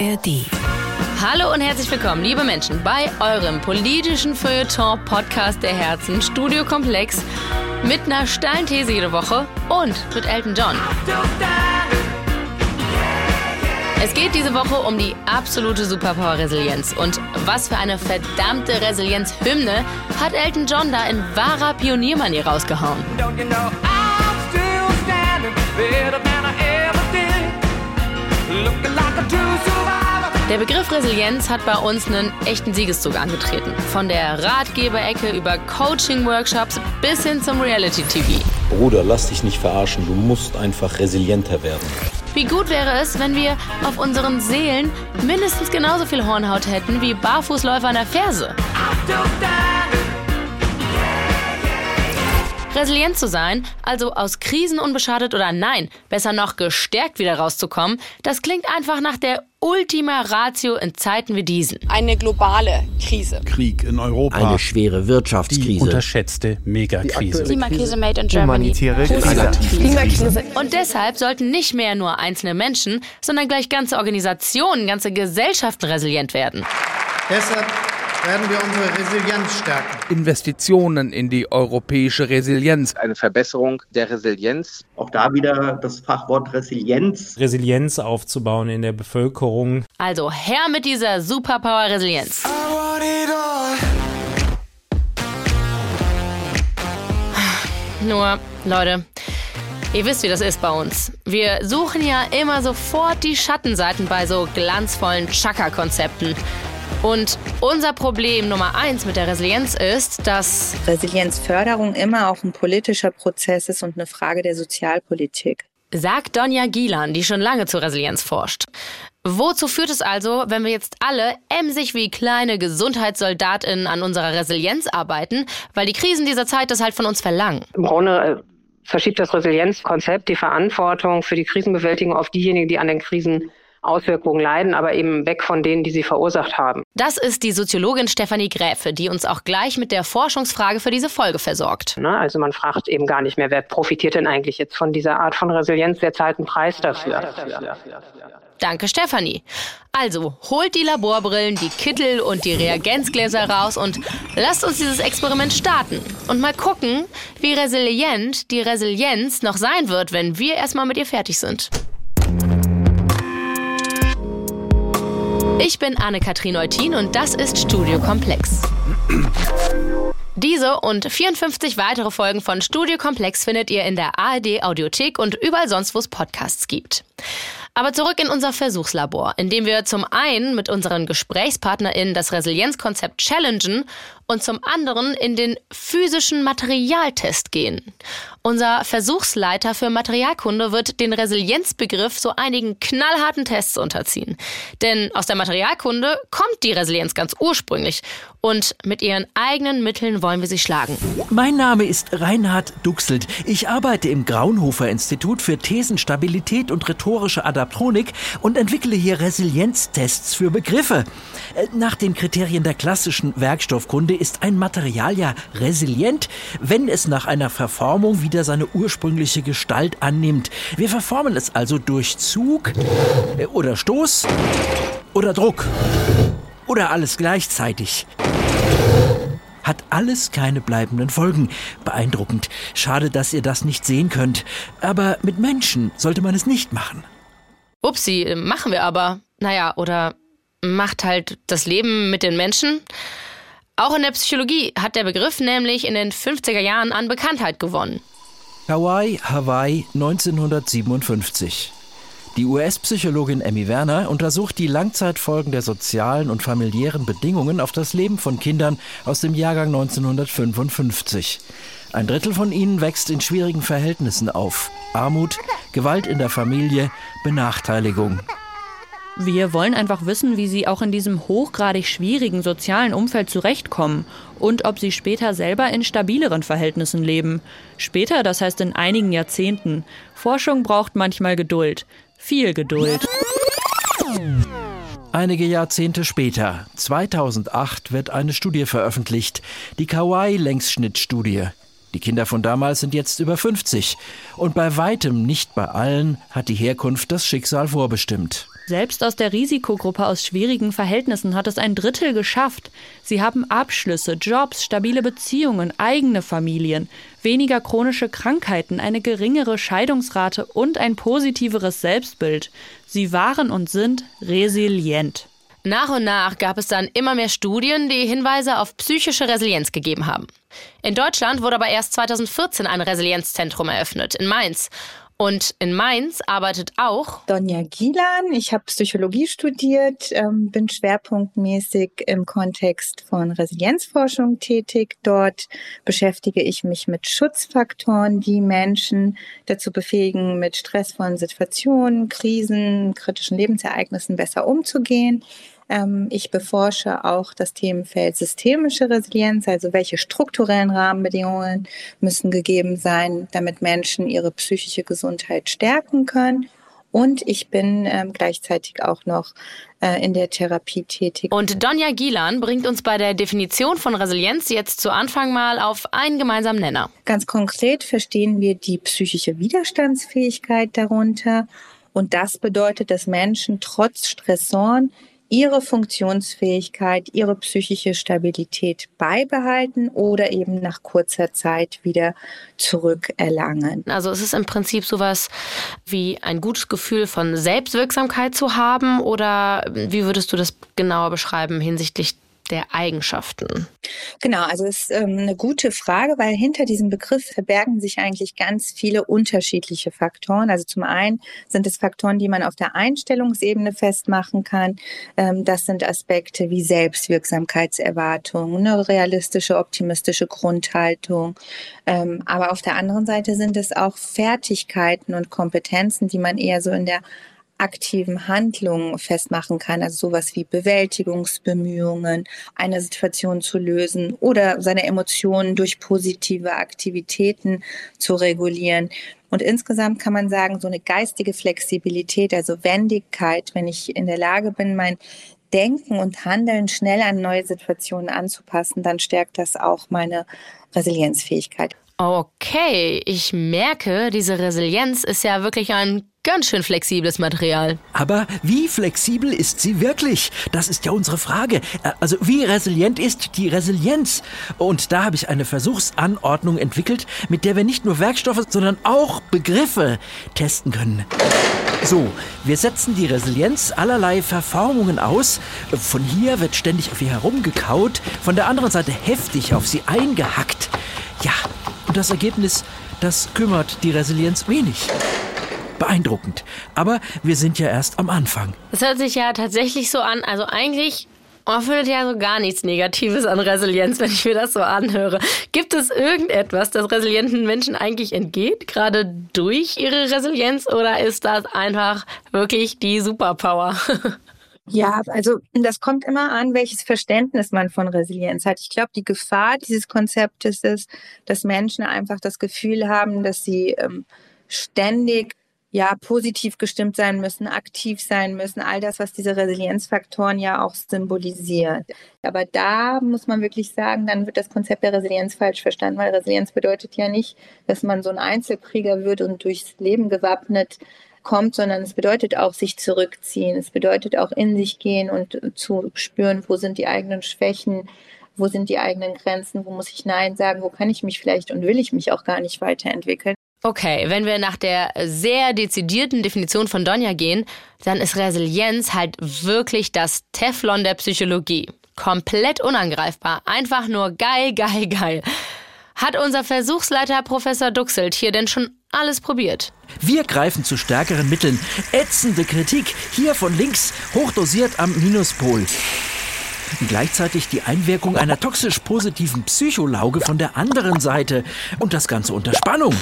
ARD. Hallo und herzlich willkommen, liebe Menschen, bei eurem politischen Feuilleton-Podcast der Herzen, Studio Komplex, mit einer steilen These jede Woche und mit Elton John. Es geht diese Woche um die absolute Superpower-Resilienz. Und was für eine verdammte Resilienz-Hymne hat Elton John da in wahrer Pioniermanier rausgehauen. Don't you know I'm still standing better than I ever did. Looking like a true survivor. Der Begriff Resilienz hat bei uns einen echten Siegeszug angetreten. Von der Ratgeberecke über Coaching-Workshops bis hin zum Reality-TV. Bruder, lass dich nicht verarschen. Du musst einfach resilienter werden. Wie gut wäre es, wenn wir auf unseren Seelen mindestens genauso viel Hornhaut hätten wie Barfußläufer an der Ferse? Resilient zu sein, also aus Krisen unbeschadet oder nein, besser noch gestärkt wieder rauszukommen, das klingt einfach nach der Ultima Ratio in Zeiten wie diesen. Eine globale Krise. Krieg in Europa. Eine schwere Wirtschaftskrise. Die unterschätzte Megakrise. Klimakrise made in Germany. Humanitäre Klimakrise. Und deshalb sollten nicht mehr nur einzelne Menschen, sondern gleich ganze Organisationen, ganze Gesellschaften resilient werden. Deshalb werden wir unsere Resilienz stärken. Investitionen in die europäische Resilienz. Eine Verbesserung der Resilienz. Auch da wieder das Fachwort Resilienz. Resilienz aufzubauen in der Bevölkerung. Also her mit dieser Superpower Resilienz. Nur, Leute, Ihr wisst, wie das ist bei uns. Wir suchen ja immer sofort die Schattenseiten bei so glanzvollen Chaka-Konzepten. Und unser Problem Nummer eins mit der Resilienz ist, dass Resilienzförderung immer auch ein politischer Prozess ist und eine Frage der Sozialpolitik. Sagt Donja Gielan, die schon lange zur Resilienz forscht. Wozu führt es also, wenn wir jetzt alle emsig wie kleine GesundheitssoldatInnen an unserer Resilienz arbeiten, weil die Krisen dieser Zeit das halt von uns verlangen? Im Grunde äh, verschiebt das Resilienzkonzept die Verantwortung für die Krisenbewältigung auf diejenigen, die an den Krisen Auswirkungen leiden, aber eben weg von denen, die sie verursacht haben. Das ist die Soziologin Stefanie Gräfe, die uns auch gleich mit der Forschungsfrage für diese Folge versorgt. Ne, also man fragt eben gar nicht mehr, wer profitiert denn eigentlich jetzt von dieser Art von Resilienz, wer zahlt einen Preis dafür. Danke, Stefanie. Also, holt die Laborbrillen, die Kittel und die Reagenzgläser raus und lasst uns dieses Experiment starten. Und mal gucken, wie resilient die Resilienz noch sein wird, wenn wir erstmal mit ihr fertig sind. Ich bin Anne-Kathrin Eutin und das ist Studio Komplex. Diese und 54 weitere Folgen von Studio Komplex findet ihr in der ARD Audiothek und überall sonst, wo es Podcasts gibt. Aber zurück in unser Versuchslabor, in dem wir zum einen mit unseren GesprächspartnerInnen das Resilienzkonzept challengen und zum anderen in den physischen Materialtest gehen. Unser Versuchsleiter für Materialkunde wird den Resilienzbegriff so einigen knallharten Tests unterziehen. Denn aus der Materialkunde kommt die Resilienz ganz ursprünglich und mit ihren eigenen Mitteln wollen wir sie schlagen. Mein Name ist Reinhard Duxelt. Ich arbeite im Graunhofer Institut für Thesenstabilität und rhetorische Adaptronik und entwickle hier Resilienztests für Begriffe. Äh, nach den Kriterien der klassischen Werkstoffkunde ist ein Material ja resilient, wenn es nach einer Verformung wieder seine ursprüngliche Gestalt annimmt. Wir verformen es also durch Zug äh, oder Stoß oder Druck oder alles gleichzeitig hat alles keine bleibenden Folgen. Beeindruckend. Schade, dass ihr das nicht sehen könnt. Aber mit Menschen sollte man es nicht machen. Upsi, machen wir aber. Naja, oder macht halt das Leben mit den Menschen. Auch in der Psychologie hat der Begriff nämlich in den 50er Jahren an Bekanntheit gewonnen. Hawaii, Hawaii 1957. Die US-Psychologin Emmy Werner untersucht die Langzeitfolgen der sozialen und familiären Bedingungen auf das Leben von Kindern aus dem Jahrgang 1955. Ein Drittel von ihnen wächst in schwierigen Verhältnissen auf. Armut, Gewalt in der Familie, Benachteiligung. Wir wollen einfach wissen, wie sie auch in diesem hochgradig schwierigen sozialen Umfeld zurechtkommen und ob sie später selber in stabileren Verhältnissen leben. Später, das heißt in einigen Jahrzehnten. Forschung braucht manchmal Geduld. Viel Geduld. Einige Jahrzehnte später, 2008, wird eine Studie veröffentlicht, die Kawaii-Längsschnittstudie. Die Kinder von damals sind jetzt über 50 und bei weitem nicht bei allen hat die Herkunft das Schicksal vorbestimmt. Selbst aus der Risikogruppe aus schwierigen Verhältnissen hat es ein Drittel geschafft. Sie haben Abschlüsse, Jobs, stabile Beziehungen, eigene Familien, weniger chronische Krankheiten, eine geringere Scheidungsrate und ein positiveres Selbstbild. Sie waren und sind resilient. Nach und nach gab es dann immer mehr Studien, die Hinweise auf psychische Resilienz gegeben haben. In Deutschland wurde aber erst 2014 ein Resilienzzentrum eröffnet, in Mainz. Und in Mainz arbeitet auch Donja Gielan. Ich habe Psychologie studiert, ähm, bin schwerpunktmäßig im Kontext von Resilienzforschung tätig. Dort beschäftige ich mich mit Schutzfaktoren, die Menschen dazu befähigen, mit stressvollen Situationen, Krisen, kritischen Lebensereignissen besser umzugehen. Ähm, ich beforsche auch das Themenfeld systemische Resilienz, also welche strukturellen Rahmenbedingungen müssen gegeben sein, damit Menschen ihre psychische Gesundheit stärken können. Und ich bin ähm, gleichzeitig auch noch äh, in der Therapie tätig. Und Donja Gielan bringt uns bei der Definition von Resilienz jetzt zu Anfang mal auf einen gemeinsamen Nenner. Ganz konkret verstehen wir die psychische Widerstandsfähigkeit darunter. Und das bedeutet, dass Menschen trotz Stressoren ihre Funktionsfähigkeit, ihre psychische Stabilität beibehalten oder eben nach kurzer Zeit wieder zurückerlangen. Also es ist im Prinzip sowas wie ein gutes Gefühl von Selbstwirksamkeit zu haben oder wie würdest du das genauer beschreiben hinsichtlich der Eigenschaften? Genau, also es ist ähm, eine gute Frage, weil hinter diesem Begriff verbergen sich eigentlich ganz viele unterschiedliche Faktoren. Also zum einen sind es Faktoren, die man auf der Einstellungsebene festmachen kann. Ähm, das sind Aspekte wie Selbstwirksamkeitserwartung, eine realistische, optimistische Grundhaltung. Ähm, aber auf der anderen Seite sind es auch Fertigkeiten und Kompetenzen, die man eher so in der aktiven Handlungen festmachen kann, also sowas wie Bewältigungsbemühungen, eine Situation zu lösen oder seine Emotionen durch positive Aktivitäten zu regulieren. Und insgesamt kann man sagen, so eine geistige Flexibilität, also Wendigkeit, wenn ich in der Lage bin, mein Denken und Handeln schnell an neue Situationen anzupassen, dann stärkt das auch meine Resilienzfähigkeit. Okay, ich merke, diese Resilienz ist ja wirklich ein ganz schön flexibles Material. Aber wie flexibel ist sie wirklich? Das ist ja unsere Frage. Äh, also wie resilient ist die Resilienz? Und da habe ich eine Versuchsanordnung entwickelt, mit der wir nicht nur Werkstoffe, sondern auch Begriffe testen können. So, wir setzen die Resilienz allerlei Verformungen aus. Von hier wird ständig auf ihr herumgekaut, von der anderen Seite heftig auf sie eingehackt. Ja, und das Ergebnis, das kümmert die Resilienz wenig. Beeindruckend. Aber wir sind ja erst am Anfang. Das hört sich ja tatsächlich so an. Also eigentlich man findet ja so gar nichts Negatives an Resilienz, wenn ich mir das so anhöre. Gibt es irgendetwas, das resilienten Menschen eigentlich entgeht, gerade durch ihre Resilienz, oder ist das einfach wirklich die Superpower? Ja, also das kommt immer an, welches Verständnis man von Resilienz hat. Ich glaube, die Gefahr dieses Konzeptes ist, dass Menschen einfach das Gefühl haben, dass sie ähm, ständig ja positiv gestimmt sein müssen, aktiv sein müssen, all das, was diese Resilienzfaktoren ja auch symbolisiert. Aber da muss man wirklich sagen, dann wird das Konzept der Resilienz falsch verstanden, weil Resilienz bedeutet ja nicht, dass man so ein Einzelkrieger wird und durchs Leben gewappnet kommt, sondern es bedeutet auch sich zurückziehen. Es bedeutet auch in sich gehen und zu spüren, wo sind die eigenen Schwächen, wo sind die eigenen Grenzen, wo muss ich Nein sagen, wo kann ich mich vielleicht und will ich mich auch gar nicht weiterentwickeln. Okay, wenn wir nach der sehr dezidierten Definition von Donja gehen, dann ist Resilienz halt wirklich das Teflon der Psychologie. Komplett unangreifbar. Einfach nur geil, geil, geil. Hat unser Versuchsleiter Professor Duxelt hier denn schon alles probiert? Wir greifen zu stärkeren Mitteln. Ätzende Kritik, hier von links, hochdosiert am Minuspol. Gleichzeitig die Einwirkung einer toxisch positiven Psycholauge von der anderen Seite. Und das Ganze unter Spannung.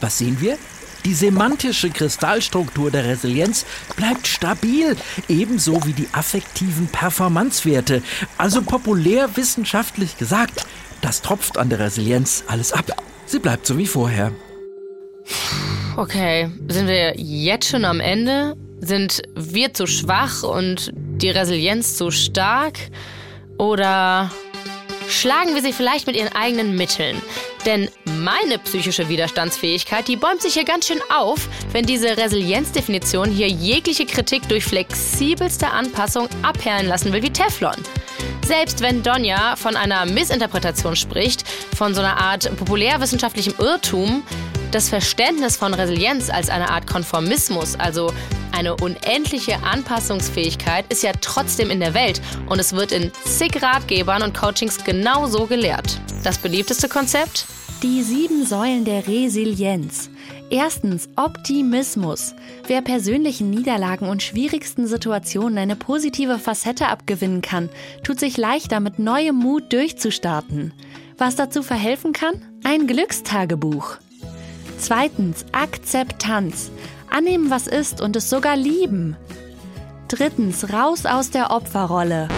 Was sehen wir? Die semantische Kristallstruktur der Resilienz bleibt stabil, ebenso wie die affektiven Performanzwerte. Also populär wissenschaftlich gesagt, das tropft an der Resilienz alles ab. Sie bleibt so wie vorher. Okay, sind wir jetzt schon am Ende? Sind wir zu schwach und die Resilienz zu stark? Oder schlagen wir sie vielleicht mit ihren eigenen Mitteln? Denn meine psychische Widerstandsfähigkeit, die bäumt sich hier ganz schön auf, wenn diese Resilienzdefinition hier jegliche Kritik durch flexibelste Anpassung abperlen lassen will wie Teflon. Selbst wenn Donja von einer Missinterpretation spricht, von so einer Art populärwissenschaftlichem Irrtum, das Verständnis von Resilienz als eine Art Konformismus, also eine unendliche Anpassungsfähigkeit, ist ja trotzdem in der Welt und es wird in zig Ratgebern und Coachings genau so gelehrt. Das beliebteste Konzept? Die sieben Säulen der Resilienz. Erstens Optimismus. Wer persönlichen Niederlagen und schwierigsten Situationen eine positive Facette abgewinnen kann, tut sich leichter mit neuem Mut durchzustarten. Was dazu verhelfen kann? Ein Glückstagebuch. Zweitens Akzeptanz. Annehmen, was ist und es sogar lieben. Drittens raus aus der Opferrolle.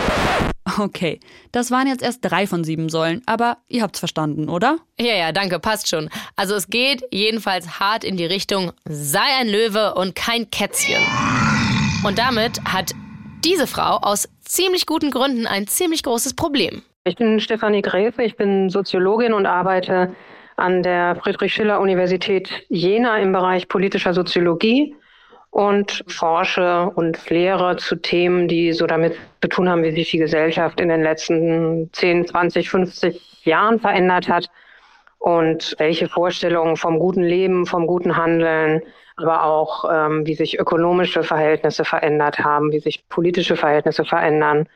Okay, das waren jetzt erst drei von sieben Säulen, aber ihr habt's verstanden, oder? Ja, ja, danke, passt schon. Also es geht jedenfalls hart in die Richtung, sei ein Löwe und kein Kätzchen. Und damit hat diese Frau aus ziemlich guten Gründen ein ziemlich großes Problem. Ich bin Stefanie Gräfe, ich bin Soziologin und arbeite an der Friedrich-Schiller-Universität Jena im Bereich politischer Soziologie und forsche und lehre zu Themen, die so damit zu tun haben, wie sich die Gesellschaft in den letzten 10, 20, 50 Jahren verändert hat und welche Vorstellungen vom guten Leben, vom guten Handeln, aber auch ähm, wie sich ökonomische Verhältnisse verändert haben, wie sich politische Verhältnisse verändern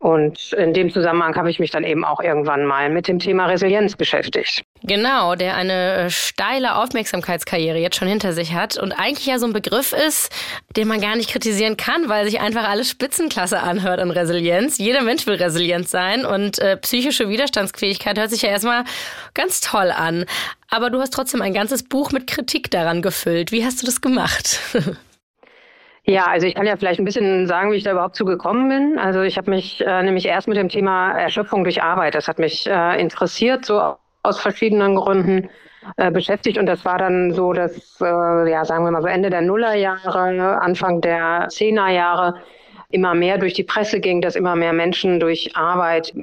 und in dem Zusammenhang habe ich mich dann eben auch irgendwann mal mit dem Thema Resilienz beschäftigt. Genau, der eine äh, steile Aufmerksamkeitskarriere jetzt schon hinter sich hat und eigentlich ja so ein Begriff ist, den man gar nicht kritisieren kann, weil sich einfach alles Spitzenklasse anhört an Resilienz. Jeder Mensch will resilient sein und äh, psychische Widerstandsfähigkeit hört sich ja erstmal ganz toll an. Aber du hast trotzdem ein ganzes Buch mit Kritik daran gefüllt. Wie hast du das gemacht? Ja, also ich kann ja vielleicht ein bisschen sagen, wie ich da überhaupt zugekommen bin. Also ich habe mich äh, nämlich erst mit dem Thema Erschöpfung durch Arbeit, das hat mich äh, interessiert, so aus verschiedenen Gründen äh, beschäftigt. Und das war dann so, dass, äh, ja, sagen wir mal so Ende der Nullerjahre, Anfang der Zehnerjahre immer mehr durch die Presse ging, dass immer mehr Menschen durch Arbeit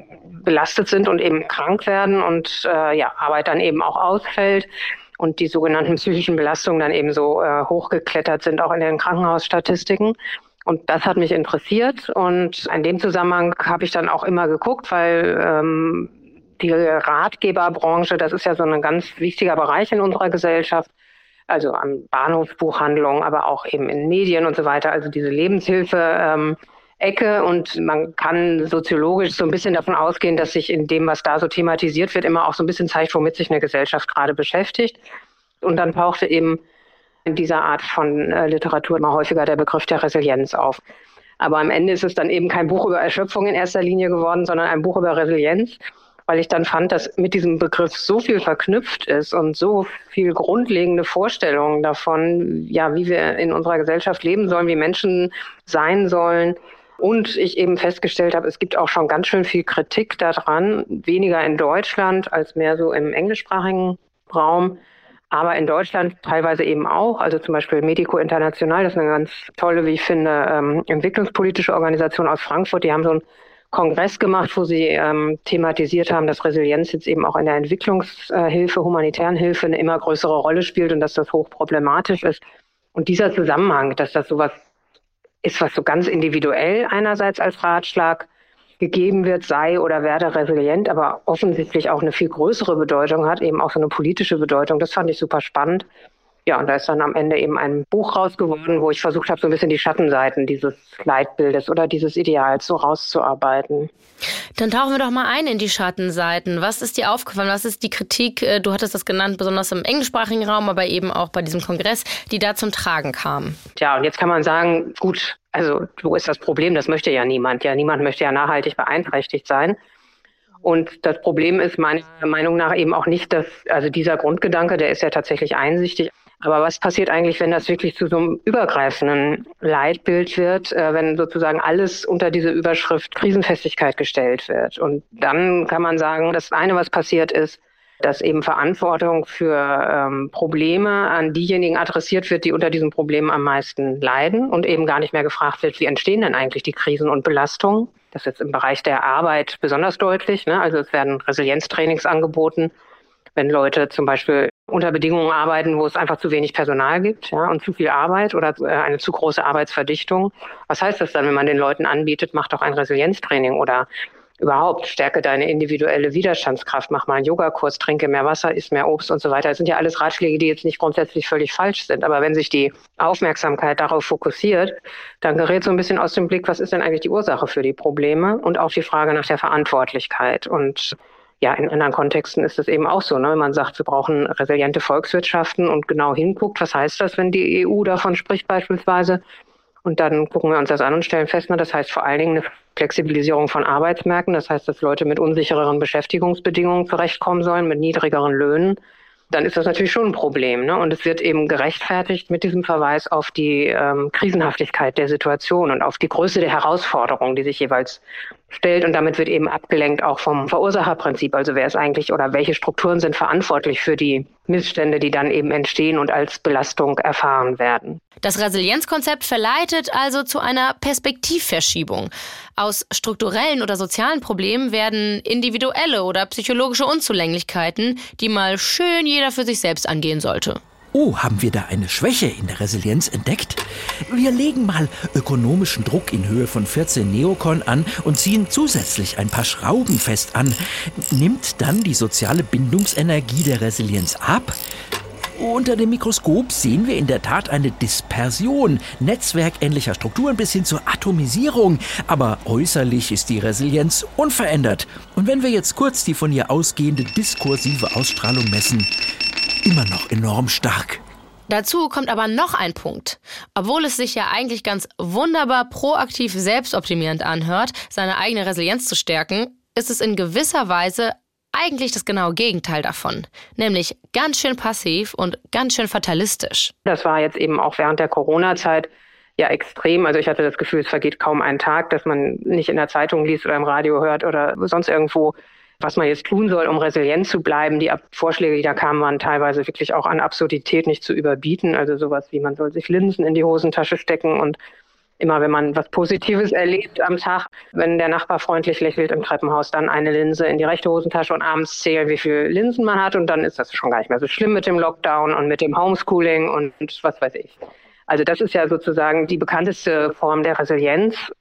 belastet sind und eben krank werden und äh, ja, Arbeit dann eben auch ausfällt und die sogenannten psychischen Belastungen dann eben so äh, hochgeklettert sind, auch in den Krankenhausstatistiken. Und das hat mich interessiert und in dem Zusammenhang habe ich dann auch immer geguckt, weil ähm, die Ratgeberbranche, das ist ja so ein ganz wichtiger Bereich in unserer Gesellschaft, also an Bahnhofsbuchhandlungen, aber auch eben in Medien und so weiter, also diese Lebenshilfe. Ähm, Ecke und man kann soziologisch so ein bisschen davon ausgehen, dass sich in dem, was da so thematisiert wird, immer auch so ein bisschen zeigt, womit sich eine Gesellschaft gerade beschäftigt. Und dann tauchte eben in dieser Art von äh, Literatur immer häufiger der Begriff der Resilienz auf. Aber am Ende ist es dann eben kein Buch über Erschöpfung in erster Linie geworden, sondern ein Buch über Resilienz, weil ich dann fand, dass mit diesem Begriff so viel verknüpft ist und so viel grundlegende Vorstellungen davon, ja, wie wir in unserer Gesellschaft leben sollen, wie Menschen sein sollen, und ich eben festgestellt habe, es gibt auch schon ganz schön viel Kritik daran, weniger in Deutschland als mehr so im englischsprachigen Raum. Aber in Deutschland teilweise eben auch, also zum Beispiel Medico International, das ist eine ganz tolle, wie ich finde, ähm, entwicklungspolitische Organisation aus Frankfurt. Die haben so einen Kongress gemacht, wo sie ähm, thematisiert haben, dass Resilienz jetzt eben auch in der Entwicklungshilfe, humanitären Hilfe eine immer größere Rolle spielt und dass das hochproblematisch ist. Und dieser Zusammenhang, dass das sowas ist, was so ganz individuell einerseits als Ratschlag gegeben wird, sei oder werde resilient, aber offensichtlich auch eine viel größere Bedeutung hat, eben auch so eine politische Bedeutung. Das fand ich super spannend. Ja, und da ist dann am Ende eben ein Buch raus geworden, wo ich versucht habe, so ein bisschen die Schattenseiten dieses Leitbildes oder dieses Ideals so rauszuarbeiten. Dann tauchen wir doch mal ein in die Schattenseiten. Was ist dir aufgefallen? Was ist die Kritik, äh, du hattest das genannt, besonders im englischsprachigen Raum, aber eben auch bei diesem Kongress, die da zum Tragen kam? Ja, und jetzt kann man sagen, gut, also wo ist das Problem? Das möchte ja niemand. Ja, niemand möchte ja nachhaltig beeinträchtigt sein. Und das Problem ist meiner Meinung nach eben auch nicht, dass, also dieser Grundgedanke, der ist ja tatsächlich einsichtig, aber was passiert eigentlich, wenn das wirklich zu so einem übergreifenden Leitbild wird, äh, wenn sozusagen alles unter diese Überschrift Krisenfestigkeit gestellt wird? Und dann kann man sagen, das eine, was passiert ist, dass eben Verantwortung für ähm, Probleme an diejenigen adressiert wird, die unter diesen Problemen am meisten leiden und eben gar nicht mehr gefragt wird, wie entstehen denn eigentlich die Krisen und Belastungen. Das ist jetzt im Bereich der Arbeit besonders deutlich. Ne? Also es werden Resilienztrainings angeboten wenn Leute zum Beispiel unter Bedingungen arbeiten, wo es einfach zu wenig Personal gibt ja, und zu viel Arbeit oder äh, eine zu große Arbeitsverdichtung. Was heißt das dann, wenn man den Leuten anbietet, mach doch ein Resilienztraining oder überhaupt stärke deine individuelle Widerstandskraft, mach mal einen Yogakurs, trinke mehr Wasser, isst mehr Obst und so weiter. Das sind ja alles Ratschläge, die jetzt nicht grundsätzlich völlig falsch sind. Aber wenn sich die Aufmerksamkeit darauf fokussiert, dann gerät so ein bisschen aus dem Blick, was ist denn eigentlich die Ursache für die Probleme und auch die Frage nach der Verantwortlichkeit. Und ja, in anderen Kontexten ist es eben auch so, ne? wenn man sagt, wir brauchen resiliente Volkswirtschaften und genau hinguckt, was heißt das, wenn die EU davon spricht beispielsweise, und dann gucken wir uns das an und stellen fest, na, das heißt vor allen Dingen eine Flexibilisierung von Arbeitsmärkten. Das heißt, dass Leute mit unsichereren Beschäftigungsbedingungen zurechtkommen sollen, mit niedrigeren Löhnen. Dann ist das natürlich schon ein Problem. Ne? Und es wird eben gerechtfertigt mit diesem Verweis auf die ähm, Krisenhaftigkeit der Situation und auf die Größe der Herausforderungen, die sich jeweils stellt. Und damit wird eben abgelenkt auch vom Verursacherprinzip. Also wer ist eigentlich oder welche Strukturen sind verantwortlich für die Missstände, die dann eben entstehen und als Belastung erfahren werden. Das Resilienzkonzept verleitet also zu einer Perspektivverschiebung. Aus strukturellen oder sozialen Problemen werden individuelle oder psychologische Unzulänglichkeiten, die mal schön jeder für sich selbst angehen sollte. Oh, haben wir da eine Schwäche in der Resilienz entdeckt? Wir legen mal ökonomischen Druck in Höhe von 14 Neokon an und ziehen zusätzlich ein paar Schrauben fest an. Nimmt dann die soziale Bindungsenergie der Resilienz ab? Unter dem Mikroskop sehen wir in der Tat eine Dispersion netzwerkähnlicher Strukturen bis hin zur Atomisierung. Aber äußerlich ist die Resilienz unverändert. Und wenn wir jetzt kurz die von ihr ausgehende diskursive Ausstrahlung messen, immer noch enorm stark. Dazu kommt aber noch ein Punkt. Obwohl es sich ja eigentlich ganz wunderbar proaktiv selbstoptimierend anhört, seine eigene Resilienz zu stärken, ist es in gewisser Weise eigentlich das genaue Gegenteil davon, nämlich ganz schön passiv und ganz schön fatalistisch. Das war jetzt eben auch während der Corona-Zeit ja extrem. Also ich hatte das Gefühl, es vergeht kaum ein Tag, dass man nicht in der Zeitung liest oder im Radio hört oder sonst irgendwo was man jetzt tun soll, um resilient zu bleiben. Die Vorschläge, die da kamen, waren teilweise wirklich auch an Absurdität nicht zu überbieten. Also sowas wie, man soll sich Linsen in die Hosentasche stecken und immer, wenn man was Positives erlebt am Tag, wenn der Nachbar freundlich lächelt im Treppenhaus, dann eine Linse in die rechte Hosentasche und abends zählen, wie viele Linsen man hat und dann ist das schon gar nicht mehr so schlimm mit dem Lockdown und mit dem Homeschooling und was weiß ich. Also das ist ja sozusagen die bekannteste Form der Resilienz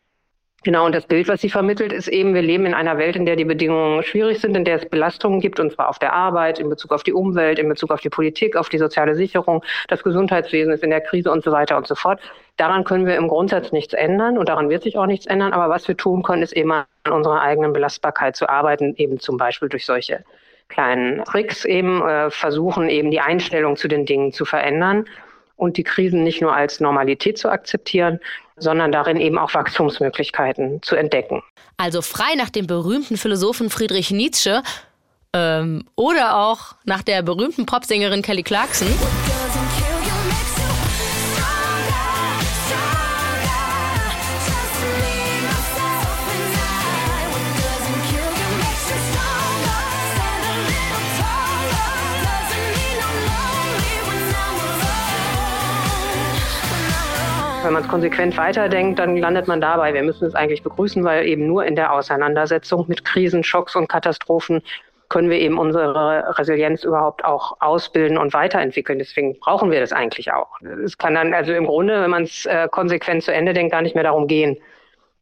Genau, und das Bild, was sie vermittelt, ist eben, wir leben in einer Welt, in der die Bedingungen schwierig sind, in der es Belastungen gibt, und zwar auf der Arbeit, in Bezug auf die Umwelt, in Bezug auf die Politik, auf die soziale Sicherung, das Gesundheitswesen ist in der Krise und so weiter und so fort. Daran können wir im Grundsatz nichts ändern und daran wird sich auch nichts ändern. Aber was wir tun können, ist eben an unserer eigenen Belastbarkeit zu arbeiten, eben zum Beispiel durch solche kleinen Tricks eben, äh, versuchen eben die Einstellung zu den Dingen zu verändern und die Krisen nicht nur als Normalität zu akzeptieren, sondern darin eben auch Wachstumsmöglichkeiten zu entdecken. Also frei nach dem berühmten Philosophen Friedrich Nietzsche ähm, oder auch nach der berühmten Popsängerin Kelly Clarkson. Wenn man es konsequent weiterdenkt, dann landet man dabei. Wir müssen es eigentlich begrüßen, weil eben nur in der Auseinandersetzung mit Krisen, Schocks und Katastrophen können wir eben unsere Resilienz überhaupt auch ausbilden und weiterentwickeln. Deswegen brauchen wir das eigentlich auch. Es kann dann also im Grunde, wenn man es äh, konsequent zu Ende denkt, gar nicht mehr darum gehen,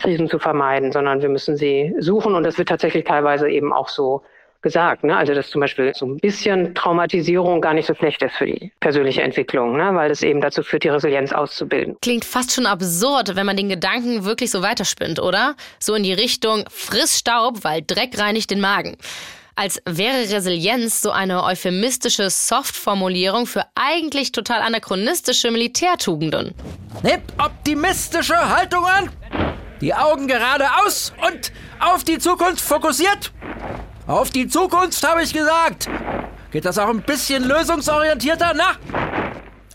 Krisen zu vermeiden, sondern wir müssen sie suchen und das wird tatsächlich teilweise eben auch so gesagt. Ne? Also dass zum Beispiel so ein bisschen Traumatisierung gar nicht so schlecht ist für die persönliche Entwicklung, ne? weil es eben dazu führt, die Resilienz auszubilden. Klingt fast schon absurd, wenn man den Gedanken wirklich so weiterspinnt, oder? So in die Richtung, friss Staub, weil Dreck reinigt den Magen. Als wäre Resilienz so eine euphemistische Soft-Formulierung für eigentlich total anachronistische Militärtugenden. Nehmt optimistische Haltung an, die Augen geradeaus und auf die Zukunft fokussiert. Auf die Zukunft, habe ich gesagt. Geht das auch ein bisschen lösungsorientierter? Na?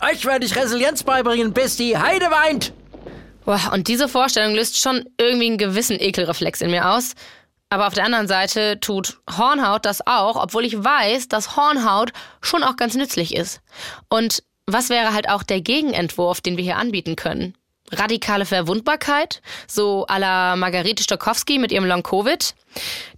Euch werde ich Resilienz beibringen, bis die Heide weint. Boah, und diese Vorstellung löst schon irgendwie einen gewissen Ekelreflex in mir aus. Aber auf der anderen Seite tut Hornhaut das auch, obwohl ich weiß, dass Hornhaut schon auch ganz nützlich ist. Und was wäre halt auch der Gegenentwurf, den wir hier anbieten können? Radikale Verwundbarkeit, so à la Margarete Stokowski mit ihrem Long-Covid.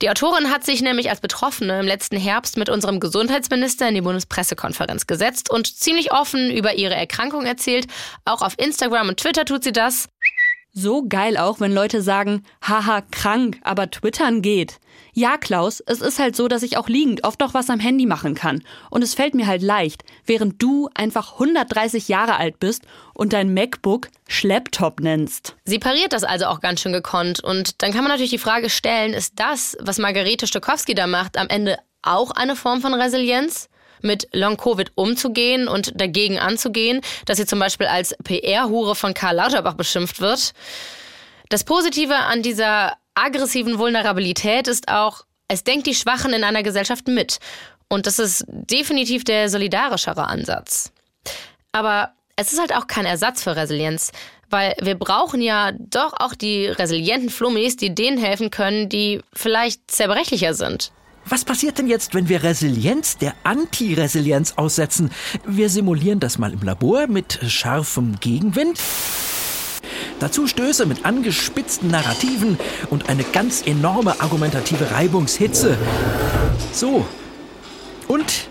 Die Autorin hat sich nämlich als Betroffene im letzten Herbst mit unserem Gesundheitsminister in die Bundespressekonferenz gesetzt und ziemlich offen über ihre Erkrankung erzählt. Auch auf Instagram und Twitter tut sie das. So geil auch, wenn Leute sagen, haha, krank, aber twittern geht. Ja, Klaus, es ist halt so, dass ich auch liegend oft noch was am Handy machen kann. Und es fällt mir halt leicht, während du einfach 130 Jahre alt bist und dein MacBook Schlepptop nennst. Sie pariert das also auch ganz schön gekonnt. Und dann kann man natürlich die Frage stellen, ist das, was Margarete Stokowski da macht, am Ende auch eine Form von Resilienz? mit Long-Covid umzugehen und dagegen anzugehen, dass sie zum Beispiel als PR-Hure von Karl Lauterbach beschimpft wird. Das Positive an dieser aggressiven Vulnerabilität ist auch, es denkt die Schwachen in einer Gesellschaft mit. Und das ist definitiv der solidarischere Ansatz. Aber es ist halt auch kein Ersatz für Resilienz, weil wir brauchen ja doch auch die resilienten Flummis, die denen helfen können, die vielleicht zerbrechlicher sind. Was passiert denn jetzt, wenn wir Resilienz der Anti-Resilienz aussetzen? Wir simulieren das mal im Labor mit scharfem Gegenwind. Dazu Stöße mit angespitzten Narrativen und eine ganz enorme argumentative Reibungshitze. So. Und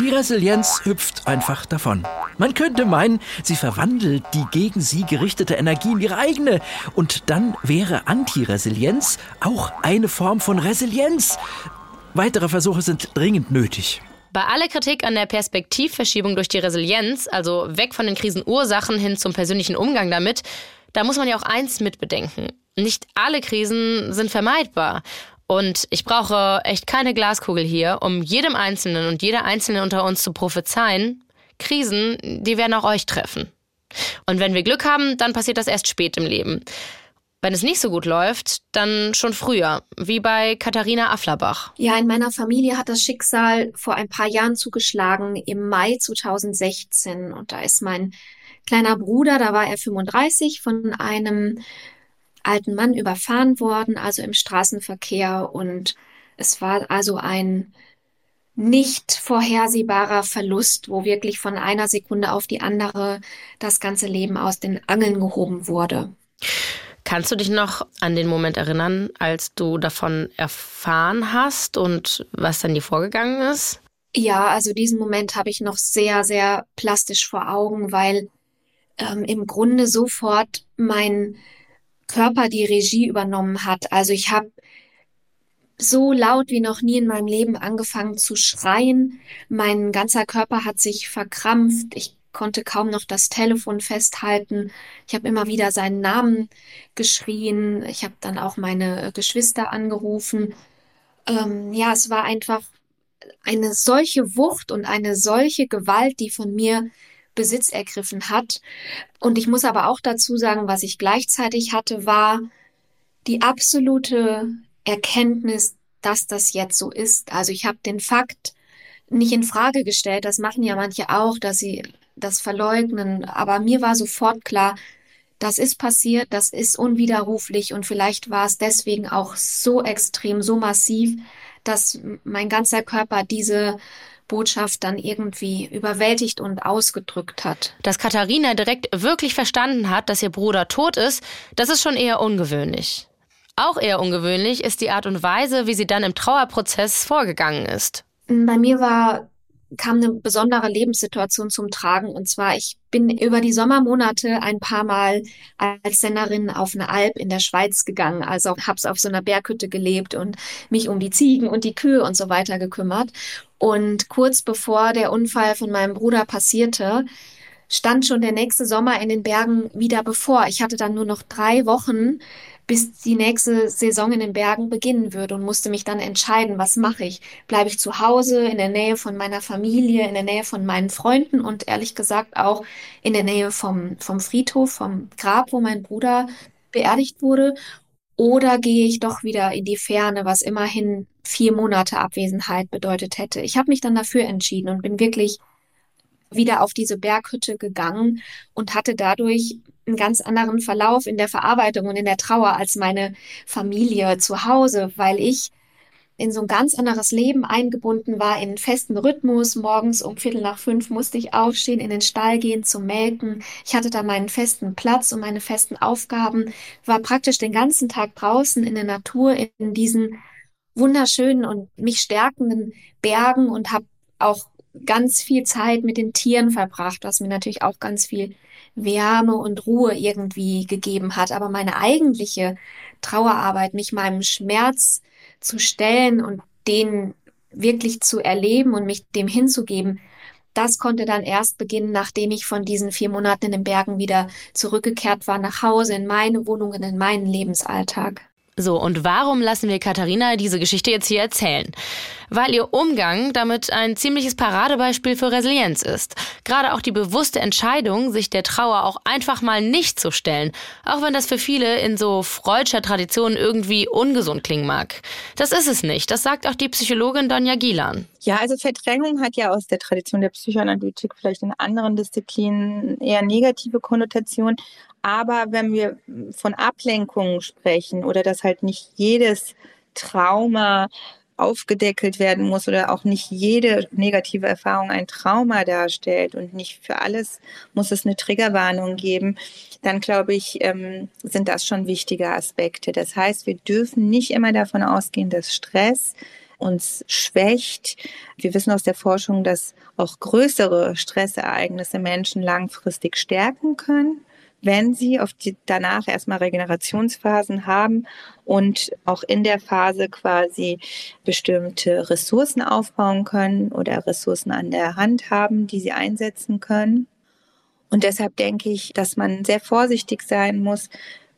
die Resilienz hüpft einfach davon. Man könnte meinen, sie verwandelt die gegen sie gerichtete Energie in ihre eigene. Und dann wäre Anti-Resilienz auch eine Form von Resilienz. Weitere Versuche sind dringend nötig. Bei aller Kritik an der Perspektivverschiebung durch die Resilienz, also weg von den Krisenursachen hin zum persönlichen Umgang damit, da muss man ja auch eins mitbedenken. Nicht alle Krisen sind vermeidbar. Und ich brauche echt keine Glaskugel hier, um jedem Einzelnen und jeder Einzelne unter uns zu prophezeien, Krisen, die werden auch euch treffen. Und wenn wir Glück haben, dann passiert das erst spät im Leben. Wenn es nicht so gut läuft, dann schon früher, wie bei Katharina Afflerbach. Ja, in meiner Familie hat das Schicksal vor ein paar Jahren zugeschlagen, im Mai 2016. Und da ist mein kleiner Bruder, da war er 35, von einem alten Mann überfahren worden, also im Straßenverkehr. Und es war also ein nicht vorhersehbarer Verlust, wo wirklich von einer Sekunde auf die andere das ganze Leben aus den Angeln gehoben wurde. Kannst du dich noch an den Moment erinnern, als du davon erfahren hast und was dann dir vorgegangen ist? Ja, also diesen Moment habe ich noch sehr, sehr plastisch vor Augen, weil ähm, im Grunde sofort mein Körper die Regie übernommen hat. Also ich habe so laut wie noch nie in meinem Leben angefangen zu schreien. Mein ganzer Körper hat sich verkrampft. Ich konnte kaum noch das Telefon festhalten. Ich habe immer wieder seinen Namen geschrien. Ich habe dann auch meine Geschwister angerufen. Ähm, ja, es war einfach eine solche Wucht und eine solche Gewalt, die von mir Besitz ergriffen hat. Und ich muss aber auch dazu sagen, was ich gleichzeitig hatte, war die absolute Erkenntnis, dass das jetzt so ist. Also ich habe den Fakt nicht in Frage gestellt. Das machen ja manche auch, dass sie das verleugnen. Aber mir war sofort klar, das ist passiert, das ist unwiderruflich und vielleicht war es deswegen auch so extrem, so massiv, dass mein ganzer Körper diese Botschaft dann irgendwie überwältigt und ausgedrückt hat. Dass Katharina direkt wirklich verstanden hat, dass ihr Bruder tot ist, das ist schon eher ungewöhnlich. Auch eher ungewöhnlich ist die Art und Weise, wie sie dann im Trauerprozess vorgegangen ist. Bei mir war kam eine besondere Lebenssituation zum Tragen. Und zwar, ich bin über die Sommermonate ein paar Mal als Sennerin auf eine Alp in der Schweiz gegangen. Also hab's auf so einer Berghütte gelebt und mich um die Ziegen und die Kühe und so weiter gekümmert. Und kurz bevor der Unfall von meinem Bruder passierte, stand schon der nächste Sommer in den Bergen wieder bevor. Ich hatte dann nur noch drei Wochen bis die nächste Saison in den Bergen beginnen würde und musste mich dann entscheiden, was mache ich? Bleibe ich zu Hause in der Nähe von meiner Familie, in der Nähe von meinen Freunden und ehrlich gesagt auch in der Nähe vom, vom Friedhof, vom Grab, wo mein Bruder beerdigt wurde? Oder gehe ich doch wieder in die Ferne, was immerhin vier Monate Abwesenheit bedeutet hätte? Ich habe mich dann dafür entschieden und bin wirklich wieder auf diese Berghütte gegangen und hatte dadurch einen ganz anderen Verlauf in der Verarbeitung und in der Trauer als meine Familie zu Hause, weil ich in so ein ganz anderes Leben eingebunden war, in einen festen Rhythmus. Morgens um Viertel nach fünf musste ich aufstehen, in den Stall gehen zum Melken. Ich hatte da meinen festen Platz und meine festen Aufgaben, war praktisch den ganzen Tag draußen in der Natur, in diesen wunderschönen und mich stärkenden Bergen und habe auch ganz viel Zeit mit den Tieren verbracht, was mir natürlich auch ganz viel Wärme und Ruhe irgendwie gegeben hat. Aber meine eigentliche Trauerarbeit, mich meinem Schmerz zu stellen und den wirklich zu erleben und mich dem hinzugeben, das konnte dann erst beginnen, nachdem ich von diesen vier Monaten in den Bergen wieder zurückgekehrt war nach Hause, in meine Wohnung, in meinen Lebensalltag. So, und warum lassen wir Katharina diese Geschichte jetzt hier erzählen? Weil ihr Umgang damit ein ziemliches Paradebeispiel für Resilienz ist. Gerade auch die bewusste Entscheidung, sich der Trauer auch einfach mal nicht zu stellen, auch wenn das für viele in so freudscher Tradition irgendwie ungesund klingen mag. Das ist es nicht, das sagt auch die Psychologin Donja Gilan. Ja, also Verdrängung hat ja aus der Tradition der Psychoanalytik vielleicht in anderen Disziplinen eher negative Konnotationen. Aber wenn wir von Ablenkungen sprechen oder dass halt nicht jedes Trauma aufgedeckelt werden muss oder auch nicht jede negative Erfahrung ein Trauma darstellt und nicht für alles muss es eine Triggerwarnung geben, dann glaube ich, ähm, sind das schon wichtige Aspekte. Das heißt, wir dürfen nicht immer davon ausgehen, dass Stress uns schwächt. Wir wissen aus der Forschung, dass auch größere Stressereignisse Menschen langfristig stärken können wenn sie auf die, danach erstmal Regenerationsphasen haben und auch in der Phase quasi bestimmte Ressourcen aufbauen können oder Ressourcen an der Hand haben, die sie einsetzen können. Und deshalb denke ich, dass man sehr vorsichtig sein muss.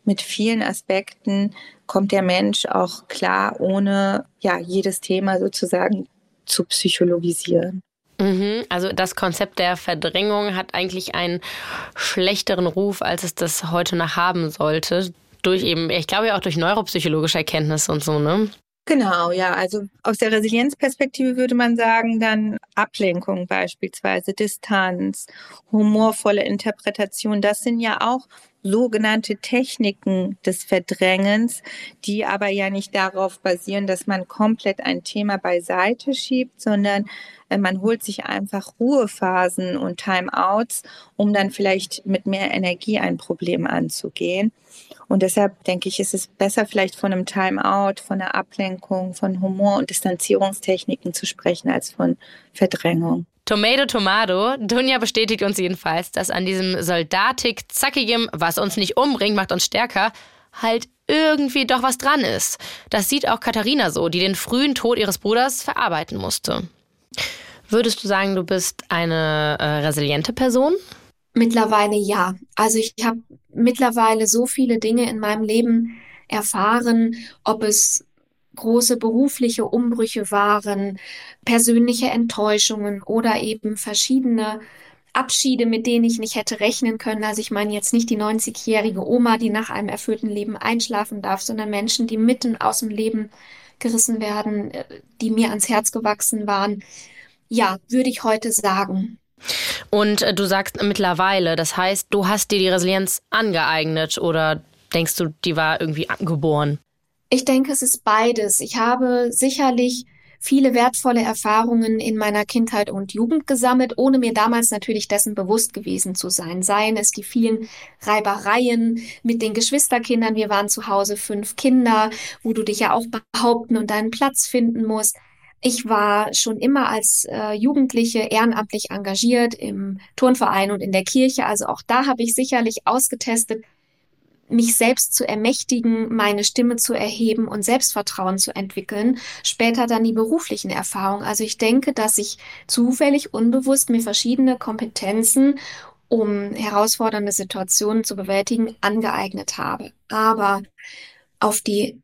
Mit vielen Aspekten kommt der Mensch auch klar, ohne ja jedes Thema sozusagen zu psychologisieren. Mhm, also das Konzept der Verdrängung hat eigentlich einen schlechteren Ruf, als es das heute noch haben sollte. Durch eben, ich glaube ja auch durch neuropsychologische Erkenntnisse und so, ne? Genau, ja. Also aus der Resilienzperspektive würde man sagen, dann Ablenkung beispielsweise, Distanz, humorvolle Interpretation, das sind ja auch sogenannte Techniken des Verdrängens, die aber ja nicht darauf basieren, dass man komplett ein Thema beiseite schiebt, sondern äh, man holt sich einfach Ruhephasen und Timeouts, um dann vielleicht mit mehr Energie ein Problem anzugehen. Und deshalb denke ich, ist es besser, vielleicht von einem Timeout, von einer Ablenkung, von Humor und Distanzierungstechniken zu sprechen, als von Verdrängung. Tomato, Tomato. Dunja bestätigt uns jedenfalls, dass an diesem soldatik zackigem, was uns nicht umbringt, macht uns stärker, halt irgendwie doch was dran ist. Das sieht auch Katharina so, die den frühen Tod ihres Bruders verarbeiten musste. Würdest du sagen, du bist eine äh, resiliente Person? Mittlerweile ja. Also ich habe mittlerweile so viele Dinge in meinem Leben erfahren, ob es große berufliche Umbrüche waren, persönliche Enttäuschungen oder eben verschiedene Abschiede, mit denen ich nicht hätte rechnen können. Also ich meine jetzt nicht die 90-jährige Oma, die nach einem erfüllten Leben einschlafen darf, sondern Menschen, die mitten aus dem Leben gerissen werden, äh, die mir ans Herz gewachsen waren. Ja, würde ich heute sagen. Und äh, du sagst mittlerweile, das heißt, du hast dir die Resilienz angeeignet oder denkst du, die war irgendwie angeboren? Ich denke, es ist beides. Ich habe sicherlich viele wertvolle Erfahrungen in meiner Kindheit und Jugend gesammelt, ohne mir damals natürlich dessen bewusst gewesen zu sein. Seien es die vielen Reibereien mit den Geschwisterkindern. Wir waren zu Hause fünf Kinder, wo du dich ja auch behaupten und deinen Platz finden musst. Ich war schon immer als äh, Jugendliche ehrenamtlich engagiert im Turnverein und in der Kirche. Also auch da habe ich sicherlich ausgetestet, mich selbst zu ermächtigen, meine Stimme zu erheben und Selbstvertrauen zu entwickeln. Später dann die beruflichen Erfahrungen. Also ich denke, dass ich zufällig, unbewusst mir verschiedene Kompetenzen, um herausfordernde Situationen zu bewältigen, angeeignet habe. Aber auf die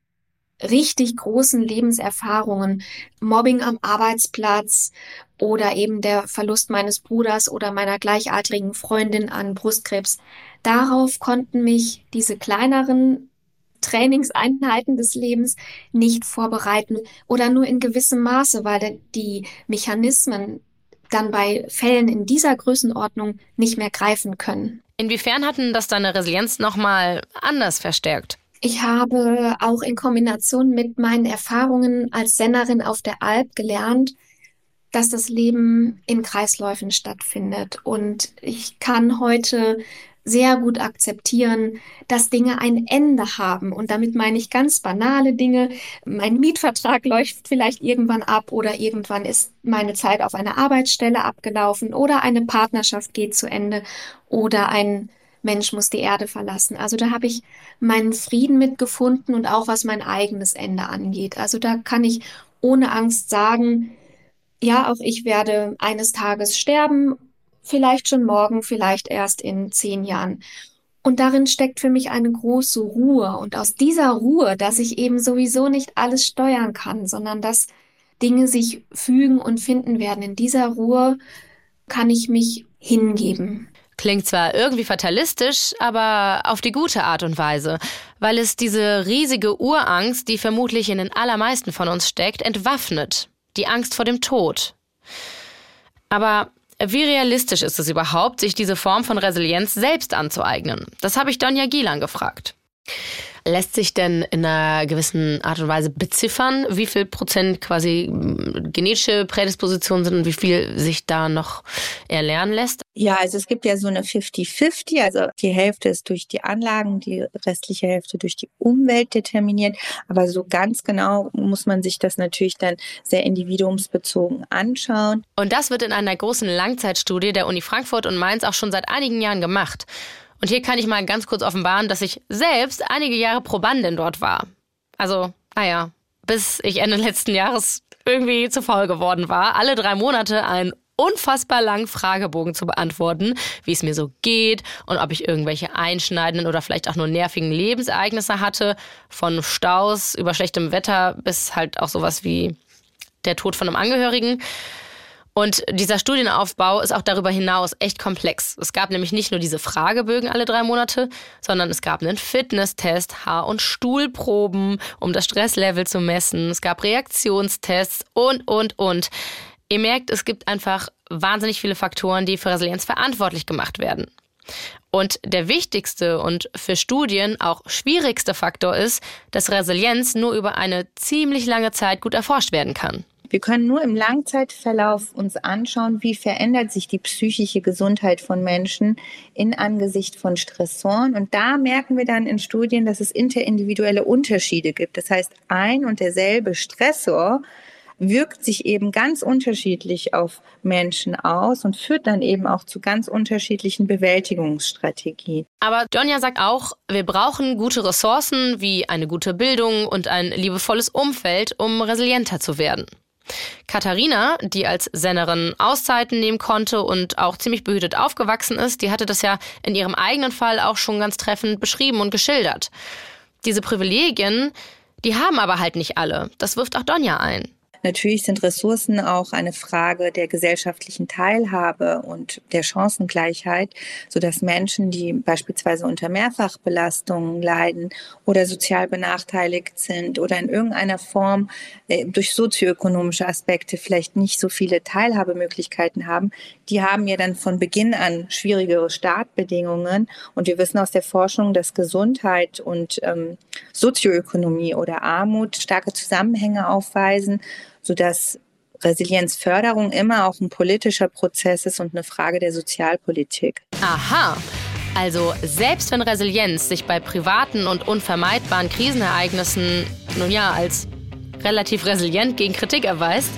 richtig großen Lebenserfahrungen, Mobbing am Arbeitsplatz oder eben der Verlust meines Bruders oder meiner gleichaltrigen Freundin an Brustkrebs, darauf konnten mich diese kleineren Trainingseinheiten des Lebens nicht vorbereiten oder nur in gewissem Maße, weil die Mechanismen dann bei Fällen in dieser Größenordnung nicht mehr greifen können. Inwiefern hatten das deine Resilienz nochmal anders verstärkt? Ich habe auch in Kombination mit meinen Erfahrungen als Sennerin auf der Alp gelernt, dass das Leben in Kreisläufen stattfindet. Und ich kann heute sehr gut akzeptieren, dass Dinge ein Ende haben. Und damit meine ich ganz banale Dinge. Mein Mietvertrag läuft vielleicht irgendwann ab oder irgendwann ist meine Zeit auf einer Arbeitsstelle abgelaufen oder eine Partnerschaft geht zu Ende oder ein Mensch muss die Erde verlassen. Also da habe ich meinen Frieden mitgefunden und auch was mein eigenes Ende angeht. Also da kann ich ohne Angst sagen, ja, auch ich werde eines Tages sterben vielleicht schon morgen, vielleicht erst in zehn Jahren. Und darin steckt für mich eine große Ruhe. Und aus dieser Ruhe, dass ich eben sowieso nicht alles steuern kann, sondern dass Dinge sich fügen und finden werden, in dieser Ruhe kann ich mich hingeben. Klingt zwar irgendwie fatalistisch, aber auf die gute Art und Weise, weil es diese riesige Urangst, die vermutlich in den allermeisten von uns steckt, entwaffnet. Die Angst vor dem Tod. Aber wie realistisch ist es überhaupt, sich diese Form von Resilienz selbst anzueignen? Das habe ich Donja Gielan gefragt. Lässt sich denn in einer gewissen Art und Weise beziffern, wie viel Prozent quasi hm, genetische Prädispositionen sind und wie viel sich da noch erlernen lässt? Ja, also es gibt ja so eine 50-50, also die Hälfte ist durch die Anlagen, die restliche Hälfte durch die Umwelt determiniert. Aber so ganz genau muss man sich das natürlich dann sehr individuumsbezogen anschauen. Und das wird in einer großen Langzeitstudie der Uni Frankfurt und Mainz auch schon seit einigen Jahren gemacht. Und hier kann ich mal ganz kurz offenbaren, dass ich selbst einige Jahre Probandin dort war. Also, naja, bis ich Ende letzten Jahres irgendwie zu faul geworden war, alle drei Monate einen unfassbar langen Fragebogen zu beantworten, wie es mir so geht und ob ich irgendwelche einschneidenden oder vielleicht auch nur nervigen Lebensereignisse hatte, von Staus über schlechtem Wetter bis halt auch sowas wie der Tod von einem Angehörigen. Und dieser Studienaufbau ist auch darüber hinaus echt komplex. Es gab nämlich nicht nur diese Fragebögen alle drei Monate, sondern es gab einen Fitnesstest, Haar- und Stuhlproben, um das Stresslevel zu messen. Es gab Reaktionstests und, und, und. Ihr merkt, es gibt einfach wahnsinnig viele Faktoren, die für Resilienz verantwortlich gemacht werden. Und der wichtigste und für Studien auch schwierigste Faktor ist, dass Resilienz nur über eine ziemlich lange Zeit gut erforscht werden kann. Wir können nur im Langzeitverlauf uns anschauen, wie verändert sich die psychische Gesundheit von Menschen in Angesicht von Stressoren. Und da merken wir dann in Studien, dass es interindividuelle Unterschiede gibt. Das heißt, ein und derselbe Stressor wirkt sich eben ganz unterschiedlich auf Menschen aus und führt dann eben auch zu ganz unterschiedlichen Bewältigungsstrategien. Aber Donja sagt auch, wir brauchen gute Ressourcen wie eine gute Bildung und ein liebevolles Umfeld, um resilienter zu werden. Katharina, die als Sennerin Auszeiten nehmen konnte und auch ziemlich behütet aufgewachsen ist, die hatte das ja in ihrem eigenen Fall auch schon ganz treffend beschrieben und geschildert. Diese Privilegien, die haben aber halt nicht alle. Das wirft auch Donja ein. Natürlich sind Ressourcen auch eine Frage der gesellschaftlichen Teilhabe und der Chancengleichheit, sodass Menschen, die beispielsweise unter Mehrfachbelastungen leiden oder sozial benachteiligt sind oder in irgendeiner Form äh, durch sozioökonomische Aspekte vielleicht nicht so viele Teilhabemöglichkeiten haben, die haben ja dann von Beginn an schwierigere Startbedingungen. Und wir wissen aus der Forschung, dass Gesundheit und ähm, Sozioökonomie oder Armut starke Zusammenhänge aufweisen sodass Resilienzförderung immer auch ein politischer Prozess ist und eine Frage der Sozialpolitik. Aha. Also selbst wenn Resilienz sich bei privaten und unvermeidbaren Krisenereignissen nun ja als relativ resilient gegen Kritik erweist,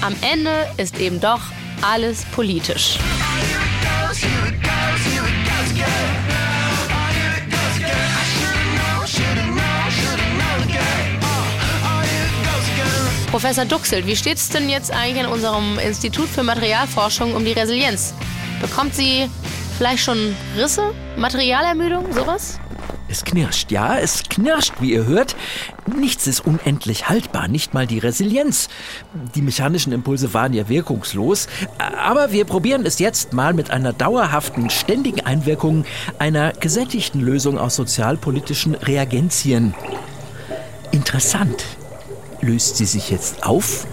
am Ende ist eben doch alles politisch. Professor Duxel, wie steht es denn jetzt eigentlich in unserem Institut für Materialforschung um die Resilienz? Bekommt sie vielleicht schon Risse, Materialermüdung, sowas? Es knirscht, ja, es knirscht, wie ihr hört. Nichts ist unendlich haltbar, nicht mal die Resilienz. Die mechanischen Impulse waren ja wirkungslos, aber wir probieren es jetzt mal mit einer dauerhaften, ständigen Einwirkung einer gesättigten Lösung aus sozialpolitischen Reagenzien. Interessant. Löst sie sich jetzt auf?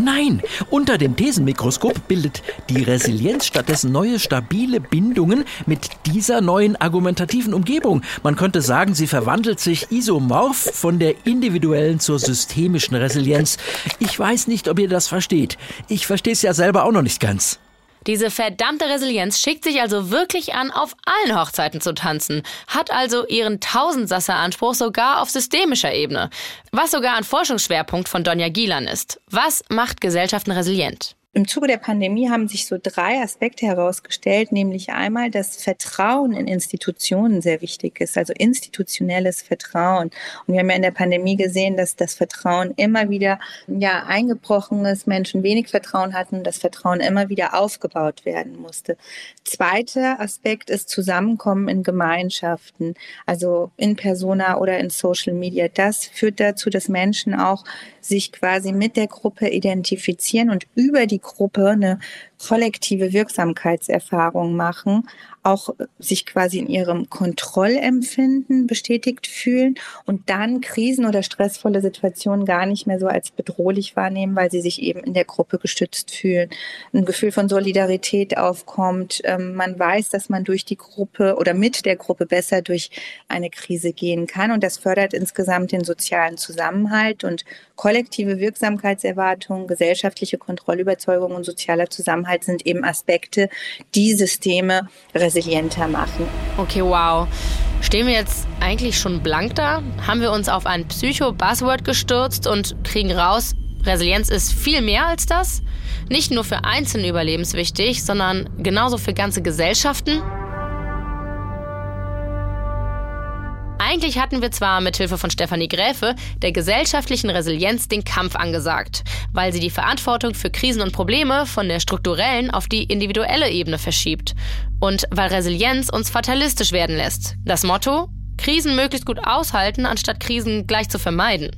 Nein, unter dem Thesenmikroskop bildet die Resilienz stattdessen neue stabile Bindungen mit dieser neuen argumentativen Umgebung. Man könnte sagen, sie verwandelt sich isomorph von der individuellen zur systemischen Resilienz. Ich weiß nicht, ob ihr das versteht. Ich verstehe es ja selber auch noch nicht ganz. Diese verdammte Resilienz schickt sich also wirklich an, auf allen Hochzeiten zu tanzen, hat also ihren Tausendsasser-Anspruch sogar auf systemischer Ebene, was sogar ein Forschungsschwerpunkt von Donja Gielan ist. Was macht Gesellschaften resilient? Im Zuge der Pandemie haben sich so drei Aspekte herausgestellt, nämlich einmal, dass Vertrauen in Institutionen sehr wichtig ist, also institutionelles Vertrauen. Und wir haben ja in der Pandemie gesehen, dass das Vertrauen immer wieder ja eingebrochen ist, Menschen wenig Vertrauen hatten, das Vertrauen immer wieder aufgebaut werden musste. Zweiter Aspekt ist Zusammenkommen in Gemeinschaften, also in Persona oder in Social Media. Das führt dazu, dass Menschen auch sich quasi mit der Gruppe identifizieren und über die Gruppe eine kollektive Wirksamkeitserfahrung machen, auch sich quasi in ihrem Kontrollempfinden bestätigt fühlen und dann Krisen oder stressvolle Situationen gar nicht mehr so als bedrohlich wahrnehmen, weil sie sich eben in der Gruppe gestützt fühlen. Ein Gefühl von Solidarität aufkommt. Ähm, man weiß, dass man durch die Gruppe oder mit der Gruppe besser durch eine Krise gehen kann und das fördert insgesamt den sozialen Zusammenhalt und kollektive Wirksamkeitserwartung, gesellschaftliche Kontrollüberzeugung und sozialer Zusammenhalt sind eben Aspekte, die Systeme resilienter machen. Okay, wow. Stehen wir jetzt eigentlich schon blank da? Haben wir uns auf ein Psycho-Buzzword gestürzt und kriegen raus, Resilienz ist viel mehr als das? Nicht nur für Einzelne überlebenswichtig, sondern genauso für ganze Gesellschaften? Eigentlich hatten wir zwar mit Hilfe von Stefanie Gräfe der gesellschaftlichen Resilienz den Kampf angesagt, weil sie die Verantwortung für Krisen und Probleme von der strukturellen auf die individuelle Ebene verschiebt und weil Resilienz uns fatalistisch werden lässt. Das Motto: Krisen möglichst gut aushalten, anstatt Krisen gleich zu vermeiden.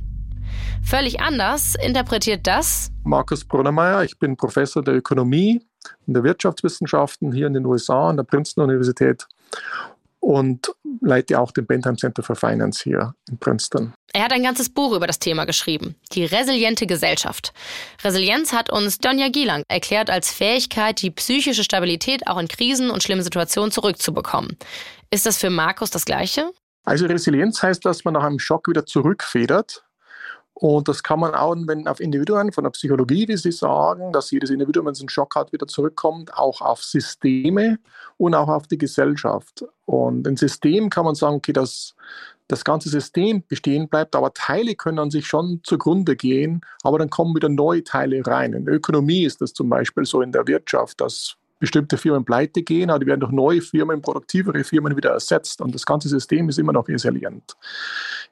Völlig anders interpretiert das Markus Brunnermeier. Ich bin Professor der Ökonomie und der Wirtschaftswissenschaften hier in den USA an der Princeton Universität und leite auch den Bentham Center for Finance hier in Princeton. Er hat ein ganzes Buch über das Thema geschrieben, die resiliente Gesellschaft. Resilienz hat uns Donja Gielang erklärt als Fähigkeit, die psychische Stabilität auch in Krisen und schlimmen Situationen zurückzubekommen. Ist das für Markus das Gleiche? Also Resilienz heißt, dass man nach einem Schock wieder zurückfedert und das kann man auch anwenden auf Individuen von der Psychologie, wie Sie sagen, dass jedes Individuum, wenn es einen Schock hat, wieder zurückkommt, auch auf Systeme und auch auf die Gesellschaft. Und ein System kann man sagen, okay, das, das ganze System bestehen bleibt, aber Teile können an sich schon zugrunde gehen, aber dann kommen wieder neue Teile rein. In der Ökonomie ist das zum Beispiel so in der Wirtschaft, dass bestimmte Firmen pleite gehen, aber die werden durch neue Firmen, produktivere Firmen wieder ersetzt und das ganze System ist immer noch resilient.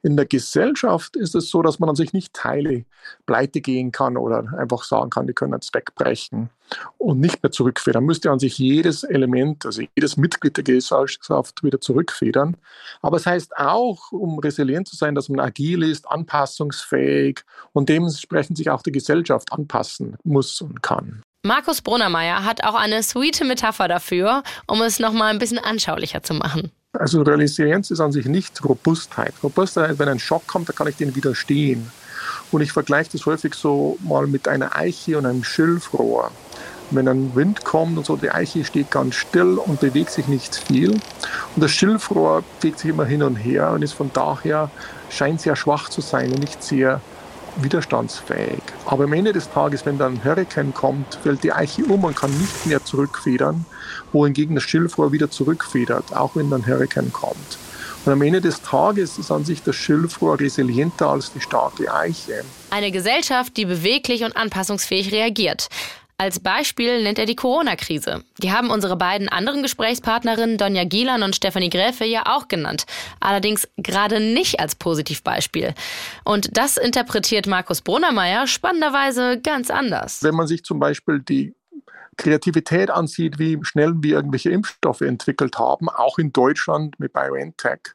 In der Gesellschaft ist es so, dass man an sich nicht Teile pleite gehen kann oder einfach sagen kann, die können jetzt wegbrechen und nicht mehr zurückfedern. Müsste an sich jedes Element, also jedes Mitglied der Gesellschaft wieder zurückfedern. Aber es heißt auch, um resilient zu sein, dass man agil ist, anpassungsfähig und dementsprechend sich auch die Gesellschaft anpassen muss und kann. Markus Brunnermeier hat auch eine sweete Metapher dafür, um es nochmal ein bisschen anschaulicher zu machen. Also Resilienz ist an sich nicht Robustheit. Robustheit, wenn ein Schock kommt, dann kann ich den widerstehen. Und ich vergleiche das häufig so mal mit einer Eiche und einem Schilfrohr. Wenn ein Wind kommt und so, die Eiche steht ganz still und bewegt sich nicht viel. Und das Schilfrohr bewegt sich immer hin und her und ist von daher, scheint sehr schwach zu sein und nicht sehr widerstandsfähig. Aber am Ende des Tages, wenn dann ein Hurrikan kommt, fällt die Eiche um und kann nicht mehr zurückfedern, wohingegen das Schilfrohr wieder zurückfedert, auch wenn dann ein Hurrikan kommt. Und am Ende des Tages ist an sich das Schilfrohr resilienter als die starke Eiche. Eine Gesellschaft, die beweglich und anpassungsfähig reagiert. Als Beispiel nennt er die Corona-Krise. Die haben unsere beiden anderen Gesprächspartnerinnen Donja Gielan und Stefanie Gräfe ja auch genannt. Allerdings gerade nicht als Positivbeispiel. Und das interpretiert Markus Brunnermeier spannenderweise ganz anders. Wenn man sich zum Beispiel die Kreativität ansieht, wie schnell wir irgendwelche Impfstoffe entwickelt haben, auch in Deutschland mit BioNTech,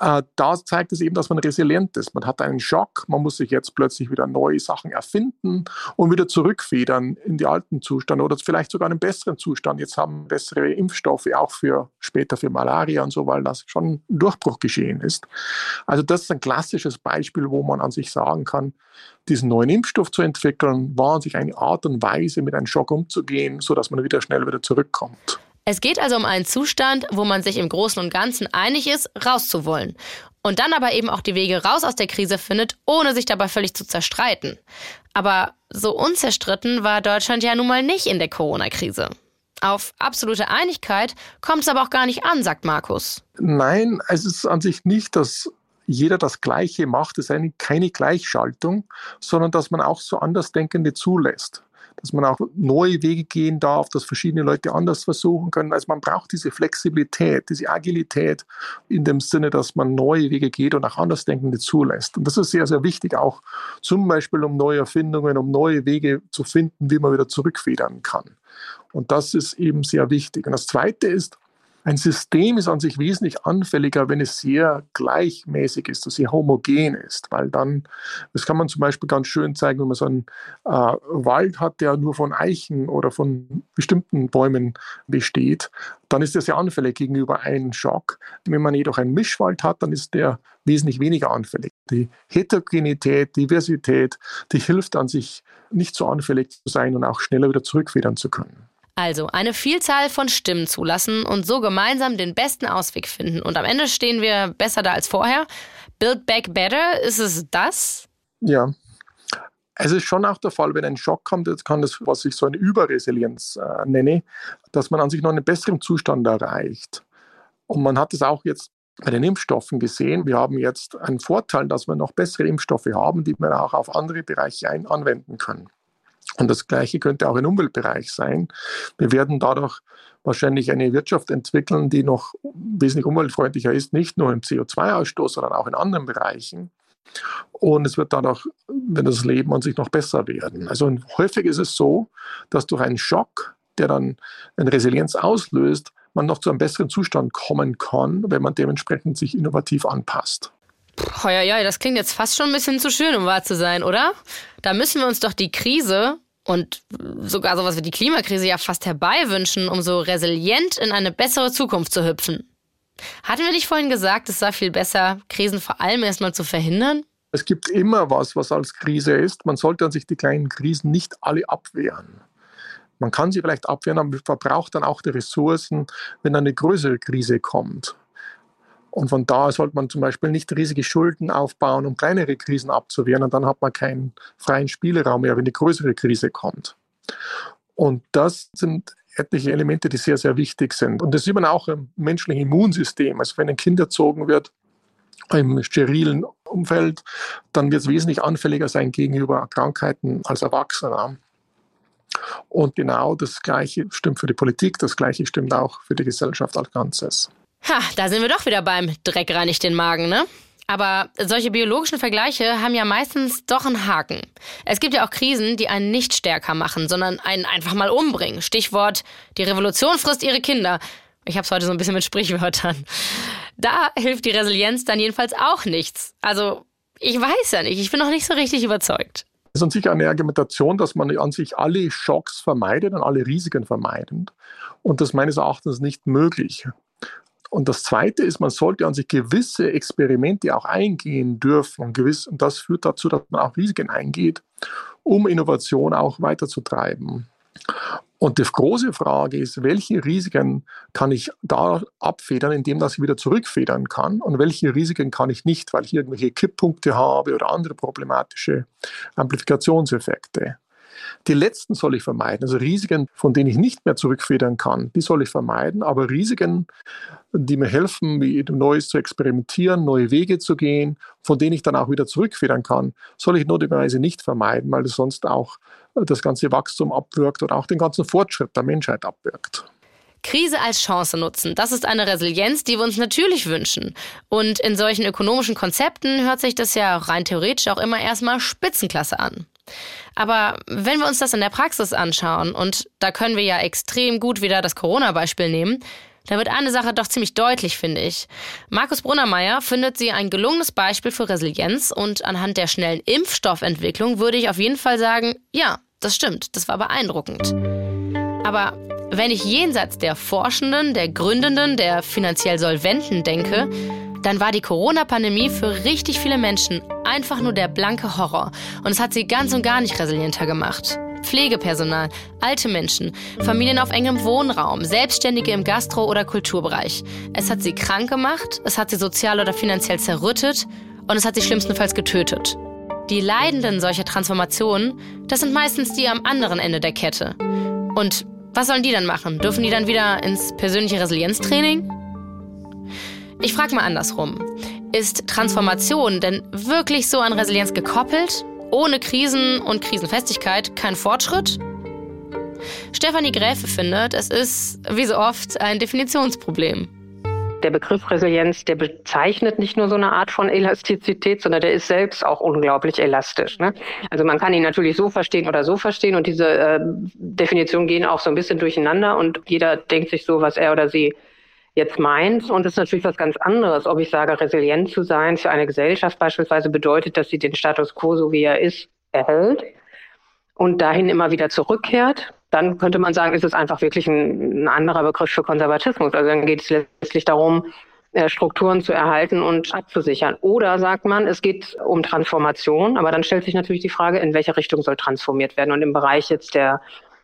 äh, da zeigt es eben, dass man resilient ist. Man hat einen Schock, man muss sich jetzt plötzlich wieder neue Sachen erfinden und wieder zurückfedern in den alten Zustand oder vielleicht sogar einen besseren Zustand. Jetzt haben bessere Impfstoffe auch für später für Malaria und so, weil das schon ein Durchbruch geschehen ist. Also das ist ein klassisches Beispiel, wo man an sich sagen kann, diesen neuen Impfstoff zu entwickeln, war an sich eine Art und Weise, mit einem Schock umzugehen, sodass man wieder schnell wieder zurückkommt. Es geht also um einen Zustand, wo man sich im Großen und Ganzen einig ist, rauszuwollen. Und dann aber eben auch die Wege raus aus der Krise findet, ohne sich dabei völlig zu zerstreiten. Aber so unzerstritten war Deutschland ja nun mal nicht in der Corona-Krise. Auf absolute Einigkeit kommt es aber auch gar nicht an, sagt Markus. Nein, es ist an sich nicht, dass jeder das Gleiche macht. Es ist keine Gleichschaltung, sondern dass man auch so Andersdenkende zulässt dass man auch neue Wege gehen darf, dass verschiedene Leute anders versuchen können. Also man braucht diese Flexibilität, diese Agilität in dem Sinne, dass man neue Wege geht und auch Andersdenkende zulässt. Und das ist sehr, sehr wichtig, auch zum Beispiel um neue Erfindungen, um neue Wege zu finden, wie man wieder zurückfedern kann. Und das ist eben sehr wichtig. Und das Zweite ist, ein System ist an sich wesentlich anfälliger, wenn es sehr gleichmäßig ist, dass sehr homogen ist, weil dann, das kann man zum Beispiel ganz schön zeigen, wenn man so einen äh, Wald hat, der nur von Eichen oder von bestimmten Bäumen besteht, dann ist er sehr anfällig gegenüber einem Schock. Wenn man jedoch einen Mischwald hat, dann ist der wesentlich weniger anfällig. Die Heterogenität, Diversität, die hilft an sich nicht so anfällig zu sein und auch schneller wieder zurückfedern zu können. Also eine Vielzahl von Stimmen zulassen und so gemeinsam den besten Ausweg finden. Und am Ende stehen wir besser da als vorher. Build Back Better, ist es das? Ja. Es ist schon auch der Fall, wenn ein Schock kommt, jetzt kann das, was ich so eine Überresilienz äh, nenne, dass man an sich noch einen besseren Zustand erreicht. Und man hat es auch jetzt bei den Impfstoffen gesehen. Wir haben jetzt einen Vorteil, dass wir noch bessere Impfstoffe haben, die wir auch auf andere Bereiche ein anwenden können. Und das Gleiche könnte auch im Umweltbereich sein. Wir werden dadurch wahrscheinlich eine Wirtschaft entwickeln, die noch wesentlich umweltfreundlicher ist, nicht nur im CO2-Ausstoß, sondern auch in anderen Bereichen. Und es wird dadurch, wenn das Leben an sich noch besser werden. Also häufig ist es so, dass durch einen Schock, der dann eine Resilienz auslöst, man noch zu einem besseren Zustand kommen kann, wenn man dementsprechend sich innovativ anpasst. Ja, ja, das klingt jetzt fast schon ein bisschen zu schön, um wahr zu sein, oder? Da müssen wir uns doch die Krise und sogar sowas wie die Klimakrise ja fast herbeiwünschen, um so resilient in eine bessere Zukunft zu hüpfen. Hatten wir nicht vorhin gesagt, es sei viel besser, Krisen vor allem erstmal zu verhindern? Es gibt immer was, was als Krise ist. Man sollte an sich die kleinen Krisen nicht alle abwehren. Man kann sie vielleicht abwehren, aber man verbraucht dann auch die Ressourcen, wenn eine größere Krise kommt. Und von da sollte man zum Beispiel nicht riesige Schulden aufbauen, um kleinere Krisen abzuwehren. Und dann hat man keinen freien Spielraum mehr, wenn eine größere Krise kommt. Und das sind etliche Elemente, die sehr, sehr wichtig sind. Und das sieht man auch im menschlichen Immunsystem. Also wenn ein Kind erzogen wird im sterilen Umfeld, dann wird es wesentlich anfälliger sein gegenüber Krankheiten als Erwachsener. Und genau das Gleiche stimmt für die Politik, das Gleiche stimmt auch für die Gesellschaft als Ganzes. Ha, da sind wir doch wieder beim Dreck reinigt den Magen, ne? Aber solche biologischen Vergleiche haben ja meistens doch einen Haken. Es gibt ja auch Krisen, die einen nicht stärker machen, sondern einen einfach mal umbringen. Stichwort, die Revolution frisst ihre Kinder. Ich hab's heute so ein bisschen mit Sprichwörtern. Da hilft die Resilienz dann jedenfalls auch nichts. Also, ich weiß ja nicht, ich bin noch nicht so richtig überzeugt. Es ist an sich eine Argumentation, dass man an sich alle Schocks vermeidet und alle Risiken vermeidet. Und das meines Erachtens nicht möglich. Und das Zweite ist, man sollte an sich gewisse Experimente auch eingehen dürfen. Und, gewiss, und das führt dazu, dass man auch Risiken eingeht, um Innovation auch weiterzutreiben. Und die große Frage ist, welche Risiken kann ich da abfedern, indem das ich wieder zurückfedern kann und welche Risiken kann ich nicht, weil ich irgendwelche Kipppunkte habe oder andere problematische Amplifikationseffekte. Die letzten soll ich vermeiden. Also Risiken, von denen ich nicht mehr zurückfedern kann, die soll ich vermeiden. Aber Risiken, die mir helfen, wie Neues zu experimentieren, neue Wege zu gehen, von denen ich dann auch wieder zurückfedern kann, soll ich notwendigerweise nicht vermeiden, weil es sonst auch das ganze Wachstum abwirkt oder auch den ganzen Fortschritt der Menschheit abwirkt. Krise als Chance nutzen, das ist eine Resilienz, die wir uns natürlich wünschen. Und in solchen ökonomischen Konzepten hört sich das ja rein theoretisch auch immer erstmal Spitzenklasse an. Aber wenn wir uns das in der Praxis anschauen, und da können wir ja extrem gut wieder das Corona-Beispiel nehmen, Da wird eine Sache doch ziemlich deutlich, finde ich. Markus Brunnermeier findet sie ein gelungenes Beispiel für Resilienz und anhand der schnellen Impfstoffentwicklung würde ich auf jeden Fall sagen, ja, das stimmt, das war beeindruckend. Aber wenn ich jenseits der Forschenden, der Gründenden, der finanziell Solventen denke, dann war die Corona-Pandemie für richtig viele Menschen einfach nur der blanke Horror und es hat sie ganz und gar nicht resilienter gemacht. Pflegepersonal, alte Menschen, Familien auf engem Wohnraum, Selbstständige im Gastro- oder Kulturbereich. Es hat sie krank gemacht, es hat sie sozial oder finanziell zerrüttet und es hat sie schlimmstenfalls getötet. Die Leidenden solcher Transformationen, das sind meistens die am anderen Ende der Kette. Und was sollen die dann machen? Dürfen die dann wieder ins persönliche Resilienztraining? Ich frage mal andersrum. Ist Transformation denn wirklich so an Resilienz gekoppelt? Ohne Krisen und Krisenfestigkeit kein Fortschritt? Stefanie Gräfe findet, es ist, wie so oft, ein Definitionsproblem. Der Begriff Resilienz, der bezeichnet nicht nur so eine Art von Elastizität, sondern der ist selbst auch unglaublich elastisch. Ne? Also man kann ihn natürlich so verstehen oder so verstehen und diese äh, Definitionen gehen auch so ein bisschen durcheinander und jeder denkt sich so, was er oder sie jetzt meint. Und es ist natürlich was ganz anderes, ob ich sage, resilient zu sein für eine Gesellschaft beispielsweise bedeutet, dass sie den Status quo, so wie er ist, erhält und dahin immer wieder zurückkehrt. Dann könnte man sagen, ist es einfach wirklich ein, ein anderer Begriff für Konservatismus. Also dann geht es letztlich darum, äh, Strukturen zu erhalten und abzusichern. Oder sagt man, es geht um Transformation, aber dann stellt sich natürlich die Frage, in welche Richtung soll transformiert werden. Und im Bereich jetzt der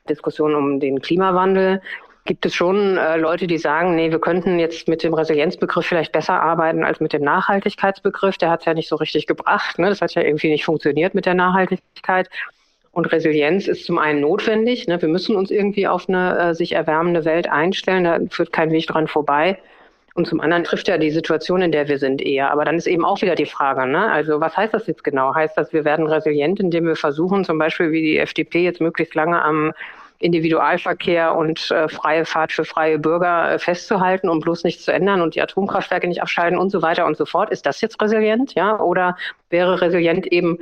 Diskussion um den Klimawandel gibt es schon äh, Leute, die sagen, nee, wir könnten jetzt mit dem Resilienzbegriff vielleicht besser arbeiten als mit dem Nachhaltigkeitsbegriff. Der hat es ja nicht so richtig gebracht. Ne? Das hat ja irgendwie nicht funktioniert mit der Nachhaltigkeit. Und Resilienz ist zum einen notwendig. Ne? Wir müssen uns irgendwie auf eine äh, sich erwärmende Welt einstellen. Da führt kein Weg dran vorbei. Und zum anderen trifft ja die Situation, in der wir sind, eher. Aber dann ist eben auch wieder die Frage, ne? also was heißt das jetzt genau? Heißt das, wir werden resilient, indem wir versuchen, zum Beispiel wie die FDP jetzt möglichst lange am Individualverkehr und äh, freie Fahrt für freie Bürger äh, festzuhalten, um bloß nichts zu ändern und die Atomkraftwerke nicht abschalten und so weiter und so fort. Ist das jetzt resilient? Ja? Oder wäre resilient eben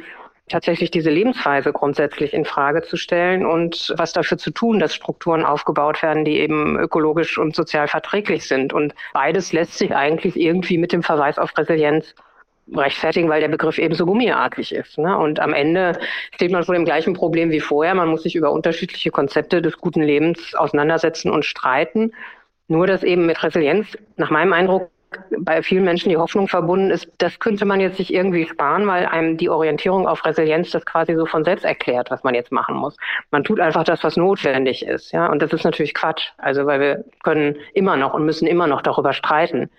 tatsächlich diese Lebensweise grundsätzlich in Frage zu stellen und was dafür zu tun, dass Strukturen aufgebaut werden, die eben ökologisch und sozial verträglich sind. Und beides lässt sich eigentlich irgendwie mit dem Verweis auf Resilienz rechtfertigen, weil der Begriff eben so gummiartig ist. Ne? Und am Ende steht man vor dem gleichen Problem wie vorher. Man muss sich über unterschiedliche Konzepte des guten Lebens auseinandersetzen und streiten. Nur, dass eben mit Resilienz, nach meinem Eindruck, bei vielen Menschen die Hoffnung verbunden ist, das könnte man jetzt sich irgendwie sparen, weil einem die Orientierung auf Resilienz das quasi so von selbst erklärt, was man jetzt machen muss. Man tut einfach das, was notwendig ist, ja. Und das ist natürlich Quatsch. Also, weil wir können immer noch und müssen immer noch darüber streiten,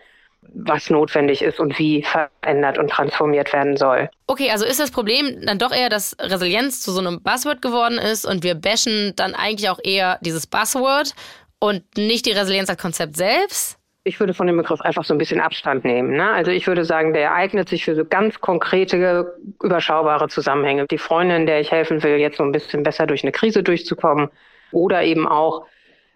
was notwendig ist und wie verändert und transformiert werden soll. Okay, also ist das Problem dann doch eher, dass Resilienz zu so einem Buzzword geworden ist und wir bashen dann eigentlich auch eher dieses Buzzword und nicht die Resilienz als Konzept selbst? Ich würde von dem Begriff einfach so ein bisschen Abstand nehmen. Ne? Also ich würde sagen, der eignet sich für so ganz konkrete, überschaubare Zusammenhänge. Die Freundin, der ich helfen will, jetzt so ein bisschen besser durch eine Krise durchzukommen oder eben auch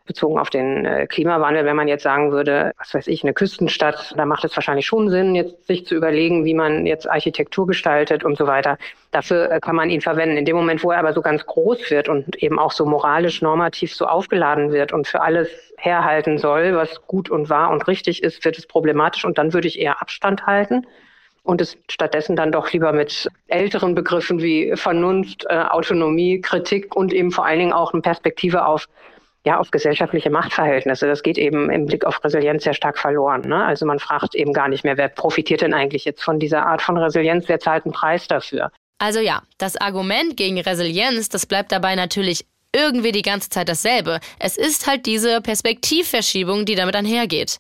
bezogen auf den äh, Klimawandel, wenn man jetzt sagen würde, was weiß ich, eine Küstenstadt, da macht es wahrscheinlich schon Sinn, jetzt sich zu überlegen, wie man jetzt Architektur gestaltet und so weiter. Dafür äh, kann man ihn verwenden. In dem Moment, wo er aber so ganz groß wird und eben auch so moralisch normativ so aufgeladen wird und für alles herhalten soll, was gut und wahr und richtig ist, wird es problematisch und dann würde ich eher Abstand halten und es stattdessen dann doch lieber mit älteren Begriffen wie Vernunft, äh, Autonomie, Kritik und eben vor allen Dingen auch eine Perspektive auf ja, auf gesellschaftliche Machtverhältnisse. Das geht eben im Blick auf Resilienz sehr stark verloren. Ne? Also man fragt eben gar nicht mehr, wer profitiert denn eigentlich jetzt von dieser Art von Resilienz, wer zahlt einen Preis dafür? Also ja, das Argument gegen Resilienz, das bleibt dabei natürlich irgendwie die ganze Zeit dasselbe. Es ist halt diese Perspektivverschiebung, die damit einhergeht.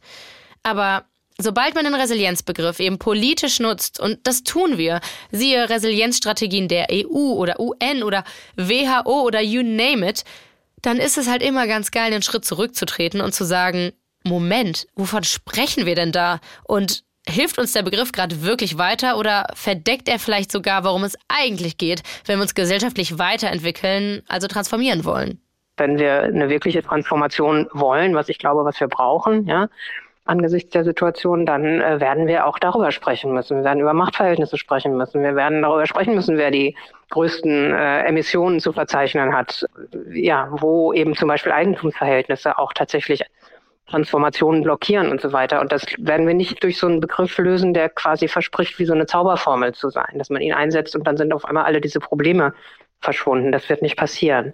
Aber Sobald man den Resilienzbegriff eben politisch nutzt, und das tun wir, siehe Resilienzstrategien der EU oder UN oder WHO oder you name it, dann ist es halt immer ganz geil, einen Schritt zurückzutreten und zu sagen, Moment, wovon sprechen wir denn da? Und hilft uns der Begriff gerade wirklich weiter oder verdeckt er vielleicht sogar, worum es eigentlich geht, wenn wir uns gesellschaftlich weiterentwickeln, also transformieren wollen? Wenn wir eine wirkliche Transformation wollen, was ich glaube, was wir brauchen, ja, angesichts der Situation, dann äh, werden wir auch darüber sprechen müssen. Wir werden über Machtverhältnisse sprechen müssen. Wir werden darüber sprechen müssen, wer die größten äh, Emissionen zu verzeichnen hat. Ja, wo eben zum Beispiel Eigentumsverhältnisse auch tatsächlich Transformationen blockieren und so weiter. Und das werden wir nicht durch so einen Begriff lösen, der quasi verspricht, wie so eine Zauberformel zu sein, dass man ihn einsetzt und dann sind auf einmal alle diese Probleme verschwunden. Das wird nicht passieren.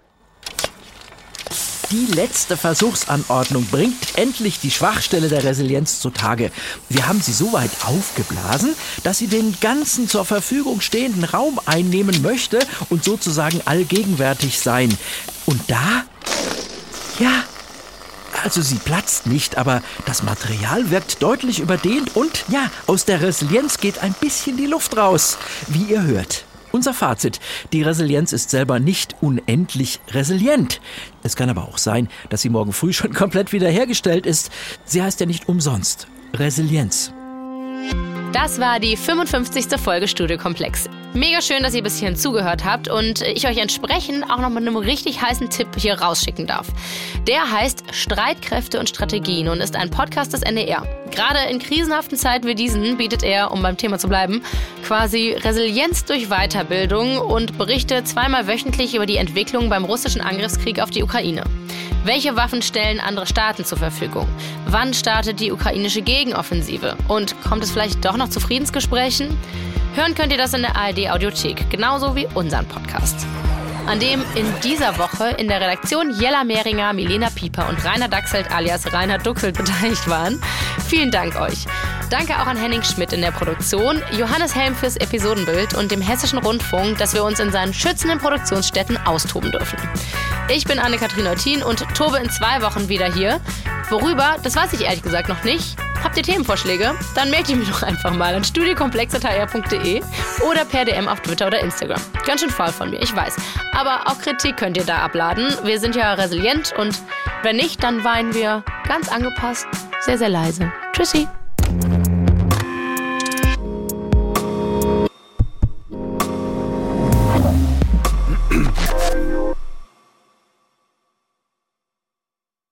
Die letzte Versuchsanordnung bringt endlich die Schwachstelle der Resilienz zutage. Wir haben sie so weit aufgeblasen, dass sie den ganzen zur Verfügung stehenden Raum einnehmen möchte und sozusagen allgegenwärtig sein. Und da? Ja, also sie platzt nicht, aber das Material wirkt deutlich überdehnt und ja, aus der Resilienz geht ein bisschen die Luft raus, wie ihr hört. Unser Fazit, die Resilienz ist selber nicht unendlich resilient. Es kann aber auch sein, dass sie morgen früh schon komplett wiederhergestellt ist. Sie heißt ja nicht umsonst Resilienz. Das war die 55. Folge Studiokomplex. Mega schön, dass ihr bis hierhin zugehört habt und ich euch entsprechend auch noch mit einem richtig heißen Tipp hier rausschicken darf. Der heißt Streitkräfte und Strategien und ist ein Podcast des NDR. Gerade in krisenhaften Zeiten wie diesen bietet er, um beim Thema zu bleiben, quasi Resilienz durch Weiterbildung und berichtet zweimal wöchentlich über die Entwicklung beim russischen Angriffskrieg auf die Ukraine. Welche Waffen stellen andere Staaten zur Verfügung? Wann startet die ukrainische Gegenoffensive? Und kommt es vielleicht doch noch zu Friedensgesprächen? Hören könnt ihr das in der ARD Audiothek, genauso wie unseren Podcast an dem in dieser Woche in der Redaktion Jella Mehringer, Milena Pieper und Rainer Dachselt alias Rainer Duxelt beteiligt waren. Vielen Dank euch. Danke auch an Henning Schmidt in der Produktion, Johannes Helm fürs Episodenbild und dem Hessischen Rundfunk, dass wir uns in seinen schützenden Produktionsstätten austoben dürfen. Ich bin Anne-Kathrin Eutin und tobe in zwei Wochen wieder hier. Worüber, das weiß ich ehrlich gesagt noch nicht. Habt ihr Themenvorschläge? Dann meldet ihr mich doch einfach mal an studiokomplexeteil.de oder per DM auf Twitter oder Instagram. Ganz schön faul von mir, ich weiß. Aber auch Kritik könnt ihr da abladen. Wir sind ja resilient und wenn nicht, dann weinen wir ganz angepasst, sehr, sehr leise. Tschüssi.